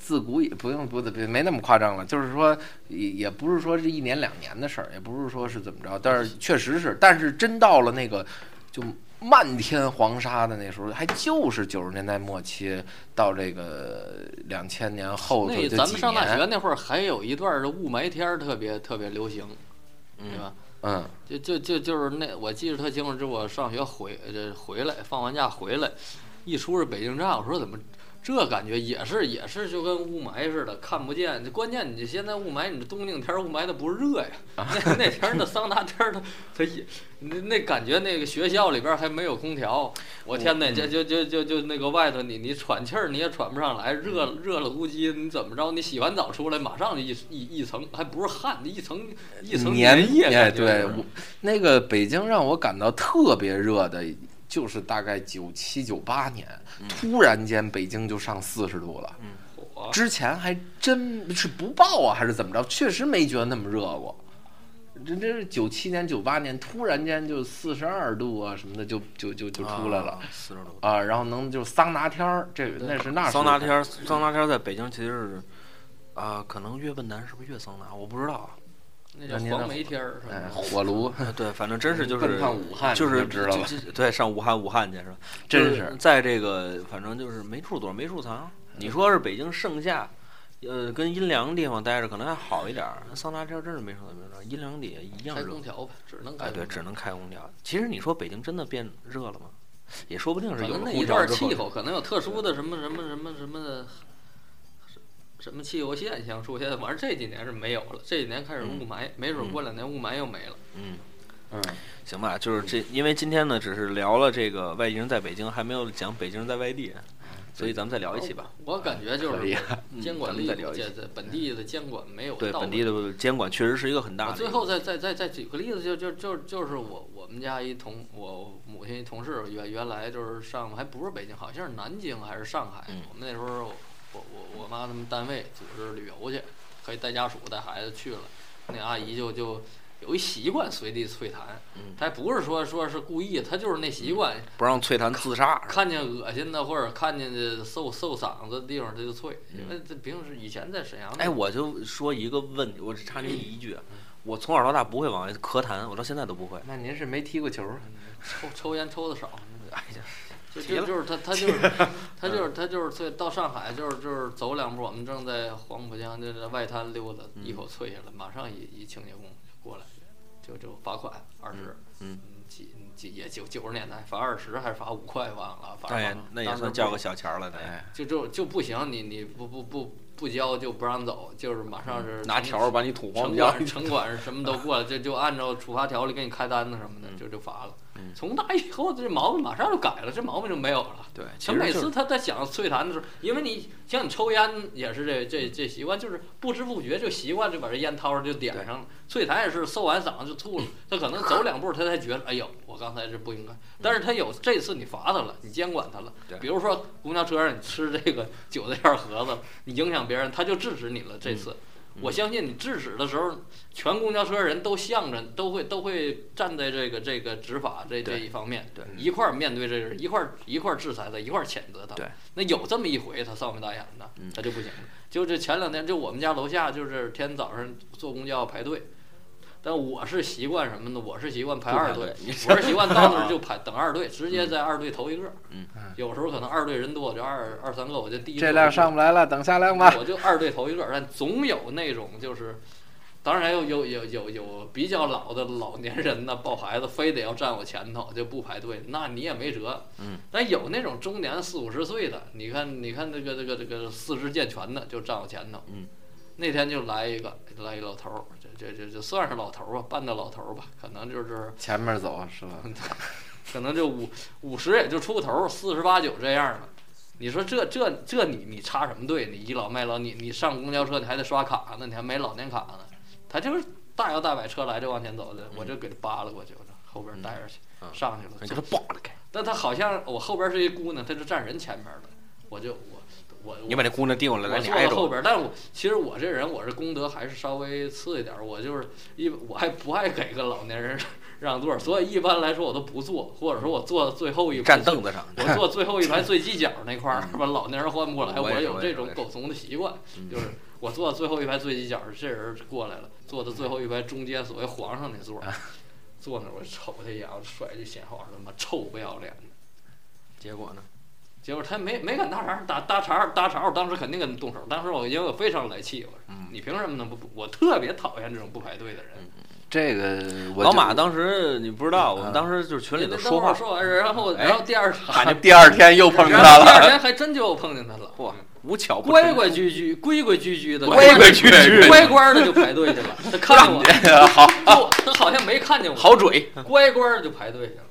自古也不用不没没那么夸张了，就是说也也不是说是一年两年的事儿，也不是说是怎么着，但是确实是，但是真到了那个就漫天黄沙的那时候，还就是九十年代末期到这个两千年后头那咱们上大学，那会儿还有一段儿是雾霾天儿特别特别流行，对吧？嗯，就就就就是那我记得特清楚，就我上学回这回来放完假回来，一出是北京站，我说怎么这感觉也是也是就跟雾霾似的，看不见。这关键你现在雾霾，你这冬令天儿雾霾它不热呀，那那天儿那桑拿天儿它它一那那感觉那个学校里边儿还没有空调，我天呐，这就就就就那个外头你你喘气儿你也喘不上来，热热了咕叽，你怎么着？你洗完澡出来马上就一一一层，还不是汗，一层一层粘液对，我那个北京让我感到特别热的，就是大概九七九八年，突然间北京就上四十度了。火之前还真是不报啊，还是怎么着？确实没觉得那么热过。这这是九七年、九八年，突然间就四十二度啊什么的，就就就就出来了四十度。啊。然后能就桑拿天儿，这个那是那桑拿天儿，桑拿天儿在北京其实是啊、可能越奔南是不是越桑拿？我不知道啊。那叫黄梅天儿是哎，吧？火炉呃 对，反正真是就是就是知道了就就对，上武汉武汉去是吧？真是在这个反正就是没处躲没处藏。你说是北京盛夏，呃，跟阴凉地方待着可能还好一点儿。桑拿天真是没处躲没处藏，阴凉底下一样热开空。调呗，只能开哎，对，只能开空调。其实你说北京真的变热了吗？也说不定是可有那一段气候可能有特殊的什么什么什么什么的。什么汽油现象出现？反正这几年是没有了，这几年开始雾霾，没准过两年雾霾又没了。嗯。嗯，行吧，就是这，因为今天呢，只是聊了这个外地人在北京，还没有讲北京人在外地，所以咱们再聊一期吧。我感觉就是 监管力本地的监管没有对本地的监管确实是一个很大的最后再再再再举个例子，就就就就是我我们家一同我母亲一同事原原来就是上还不是北京，好像是南京还是上海。嗯我们那时候我我我妈他们单位组织旅游去，可以带家属带孩子去了，那阿姨就就有一习惯随地啐痰，嗯她还不是说说是故意，她就是那习惯，不让啐痰自杀。看见恶心的或者看见这受受嗓子的地方，她就啐，因为这平时以前在沈阳那哎，我就说一个问题，我只插您一句，我从小到大不会往外咳痰，我到现在都不会。那您是没踢过球？抽抽烟抽的少。哎呀，就就就是他他就是 他就是他就是脆到上海就是就是走两步，我们正在黄浦江就在外滩溜达，一口啐下来，马上一一清洁工就过来，就就罚款二十，嗯几几也九九十年代罚二十还是罚五块忘了，反正那也算交个小钱儿了，那哎，就就就不行，你你不不不不交就不让走，就是马上是拿条儿把你捅黄城管城管什么都过来，就就按照处罚条例给你开单子什么的，就就罚了。从那以后，这毛病马上就改了，这毛病就没有了。对，他每次他在想催痰的时候，因为你像你抽烟也是这这这习惯，就是不知不觉就习惯就把这烟掏着就点上了。催痰也是搜完嗓子就吐了，他可能走两步他才觉得，哎呦，我刚才是不应该。但是他有这次你罚他了，你监管他了对。比如说公交车上你吃这个 韭菜馅儿盒子，你影响别人，他就制止你了。这次。我相信你制止的时候，全公交车人都向着，都会都会站在这个这个执法这这一方面，对一块儿面对这个人，一块儿一块儿制裁他，一块儿谴责他。对，那有这么一回，他臊眉大眼的，嗯他就不行了。就这前两天，就我们家楼下就是天早上坐公交排队，但我是习惯什么呢？我是习惯排二队，你 我是习惯到那儿 就排等二队，直接在二队头一个。嗯有时候可能二队人多，就二二三个，我就第一。这辆上不来了，等下辆吧。我就二队头一个，但总有那种就是，当然有有有有有比较老的老年人呢，抱孩子非得要站我前头就不排队，那你也没辙。嗯。但有那种中年四五十岁的，你看你看这个这个这个四肢健全的就站我前头。嗯。那天就来一个来一老头儿，这这这这算是老头儿吧，半个老头儿吧，可能就是前面走是吧？可能就五五十也就出头，四十八九这样了。你说这这这你你插什么队？你倚老卖老，你你上公交车你还得刷卡呢，你还没老年卡呢。他就是大摇大摆车来就往前走的，我就给他扒拉过去，我就后边带着去，嗯上去了。你给他扒拉开，但他好像我后边是一姑娘，她就站人前面了，我就我我你把那姑娘定过来，我。坐到后边，但是我其实我这人我是功德还是稍微次一点儿，我就是一我还不爱给个老年人让座，所以一般来说我都不坐，或者说我坐最后一排站凳子上，我坐最后一排最犄角那块儿，把老年人换不过来，我有这种狗怂的习惯，嗯就是我坐最后一排最犄角，这人过来了，坐到最后一排中间所谓皇上那座儿，坐那儿我瞅他一眼，我甩句闲话，他妈臭不要脸的。结果呢？结果他没没敢搭茬，搭搭茬搭茬，我当时肯定跟他动手。当时我因为我非常来气，我说嗯你凭什么能不不？我特别讨厌这种不排队的人。这个我老马当时你不知道，我们嗯当时就是群里头说话，说完，然后哎然后第二喊见第二天又碰见他了。第二天还真就碰见他了。嚯，无巧不规成规矩矩、规规矩矩的，规规矩矩乖乖的就排队去了。他看见我，好，他好像没看见我，好嘴，乖乖的就排队去了。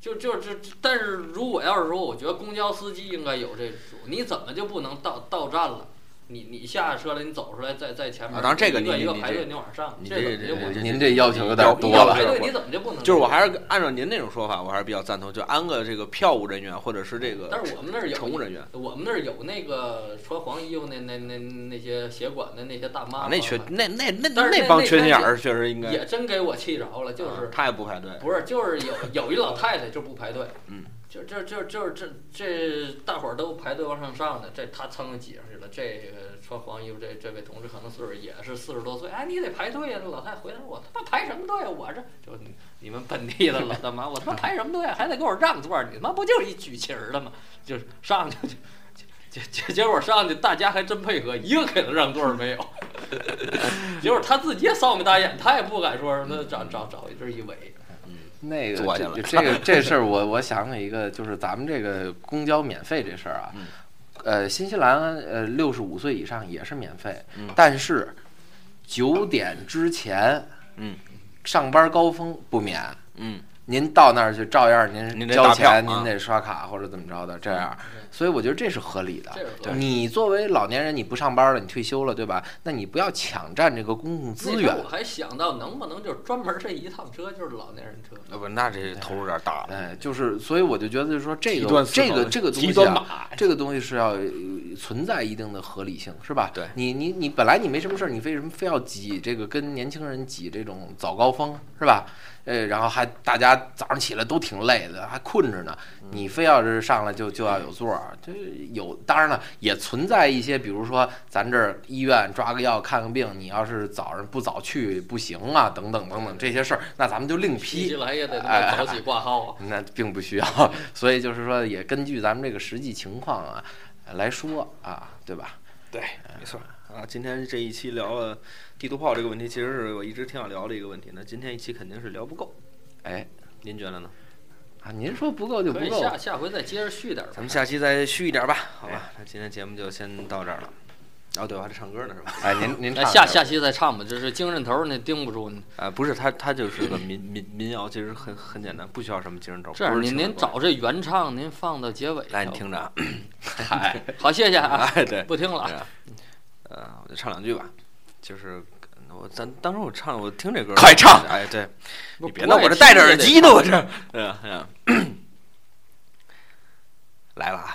就就这，但是如果要是说，我觉得公交司机应该有这种，你怎么就不能到到站了？你你下车了，你走出来，在在前面，啊当然这个一个你你这一个排队，你往上，你这这这这怎么就？您这要求有点多了你要排。队，你怎么就不能？就是我还是按照您那种说法，我还是比较赞同，就安个这个票务人员或者是这个但是我们那儿有乘务人员我们那儿有那个穿黄衣服那那那那些协管的那些大妈那缺那那那那那帮缺心眼儿确实应该也真给我气着了，就啊是他也不排队，不是就是有有一老太太就不排队，嗯，就就就这这大伙儿都排队往上上的，这他噌挤上去了。这个穿黄衣服这这位同志可能岁数也是四十多岁，哎，你得排队呀、这老太太回答我他妈排什么队呀、我这就你们本地的老大妈，我他妈排什么队呀、还得给我让座，你他妈不就是一举旗儿的吗？就是上去就。结结结果上去，大家还真配合，一个给他让座儿没有。结果他自己也臊眉大眼，他也不敢说什么找找找一阵一围。那个这这个这事儿，我我想起一个，就是咱们这个公交免费这事儿啊，嗯呃，新西兰呃六十五岁以上也是免费，嗯但是九点之前，嗯，上班高峰不免。嗯，您到那儿去，照样您您得交钱，您得刷卡或者怎么着的，这样，所以我觉得这是合理的你作为老年人，你不上班了，你退休了，对吧？那你不要抢占这个公共资源我。还想到能不能就是专门这一趟车就是老年人车。那不那这投入有点大了，哎，就是，所以我就觉得，就是说这个这个这个东西这个东西是要呃存在一定的合理性，是吧？对你你你本来你没什么事儿，你为什么非要挤这个跟年轻人挤这种早高峰，是吧？呃，然后还大家早上起来都挺累的，还困着呢，你非要是上来就就要有座儿，这有当然了，也存在一些，比如说咱这儿医院抓个药看个病，你要是早上不早去不行啊，等等等等这些事儿，那咱们就另批。来也得他哎早起挂号啊。那并不需要，所以就是说，也根据咱们这个实际情况啊来说啊，对吧？对，没错啊。今天这一期聊了地图炮这个问题，其实是我一直挺想聊的一个问题。那今天一期肯定是聊不够，哎，您觉得呢？啊，您说不够就不够，下下回再接着续点。咱们下期再续一点吧，好吧？那今天节目就先到这儿了。哦，对，我还得唱歌呢，是吧？哎，您您下下期再唱吧，这是精神头儿，那盯不住你。啊，不是，他他就是个民民民谣，其实很很简单，不需要什么精神头。这样，您您找这原唱，您放到结尾。来，你听着啊。嗨，好，谢谢啊，哎，对，不听了 呃，我就唱两句吧，就是我咱当时我唱，我听这歌，快唱！哎，对，你别闹，我这戴着耳机呢，我这，对啊，对啊，来了啊，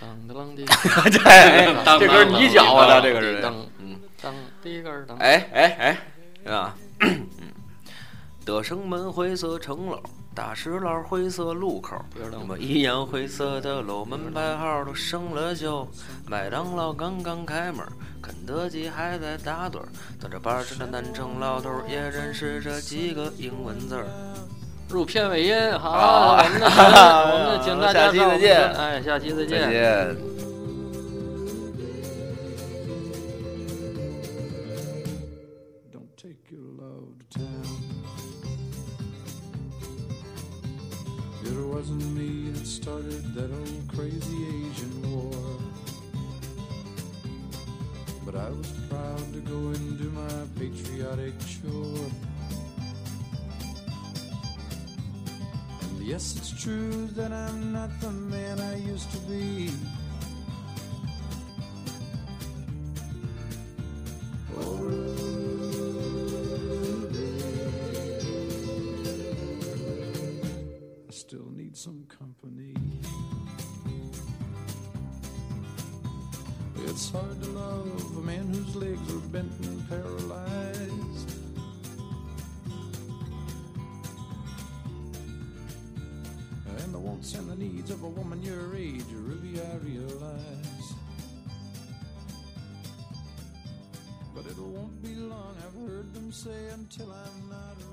当当的，这这歌你搅和的，这个是，当嗯，当的个儿当。哎哎哎，是吧？嗯，德胜门灰色城楼，大石栏灰色路口，那么一样灰色的楼，门牌号都生了锈。麦当劳刚刚开门，肯德基还在打盹儿。到这八十的南城老头儿也认识这几个英文字儿。入片尾音，好，好我们的 我们的请大家再见的哎，下期再再见。Wasn't me that started that old crazy Asian war. But I was proud to go and do my patriotic chore. And yes, it's true that I'm not the man I used to be. I some company. It's hard to love a man whose legs are bent and paralyzed. And the wants and the needs of a woman your age, Ruby, I realize. But it won't be long, I've heard them say, until I'm not.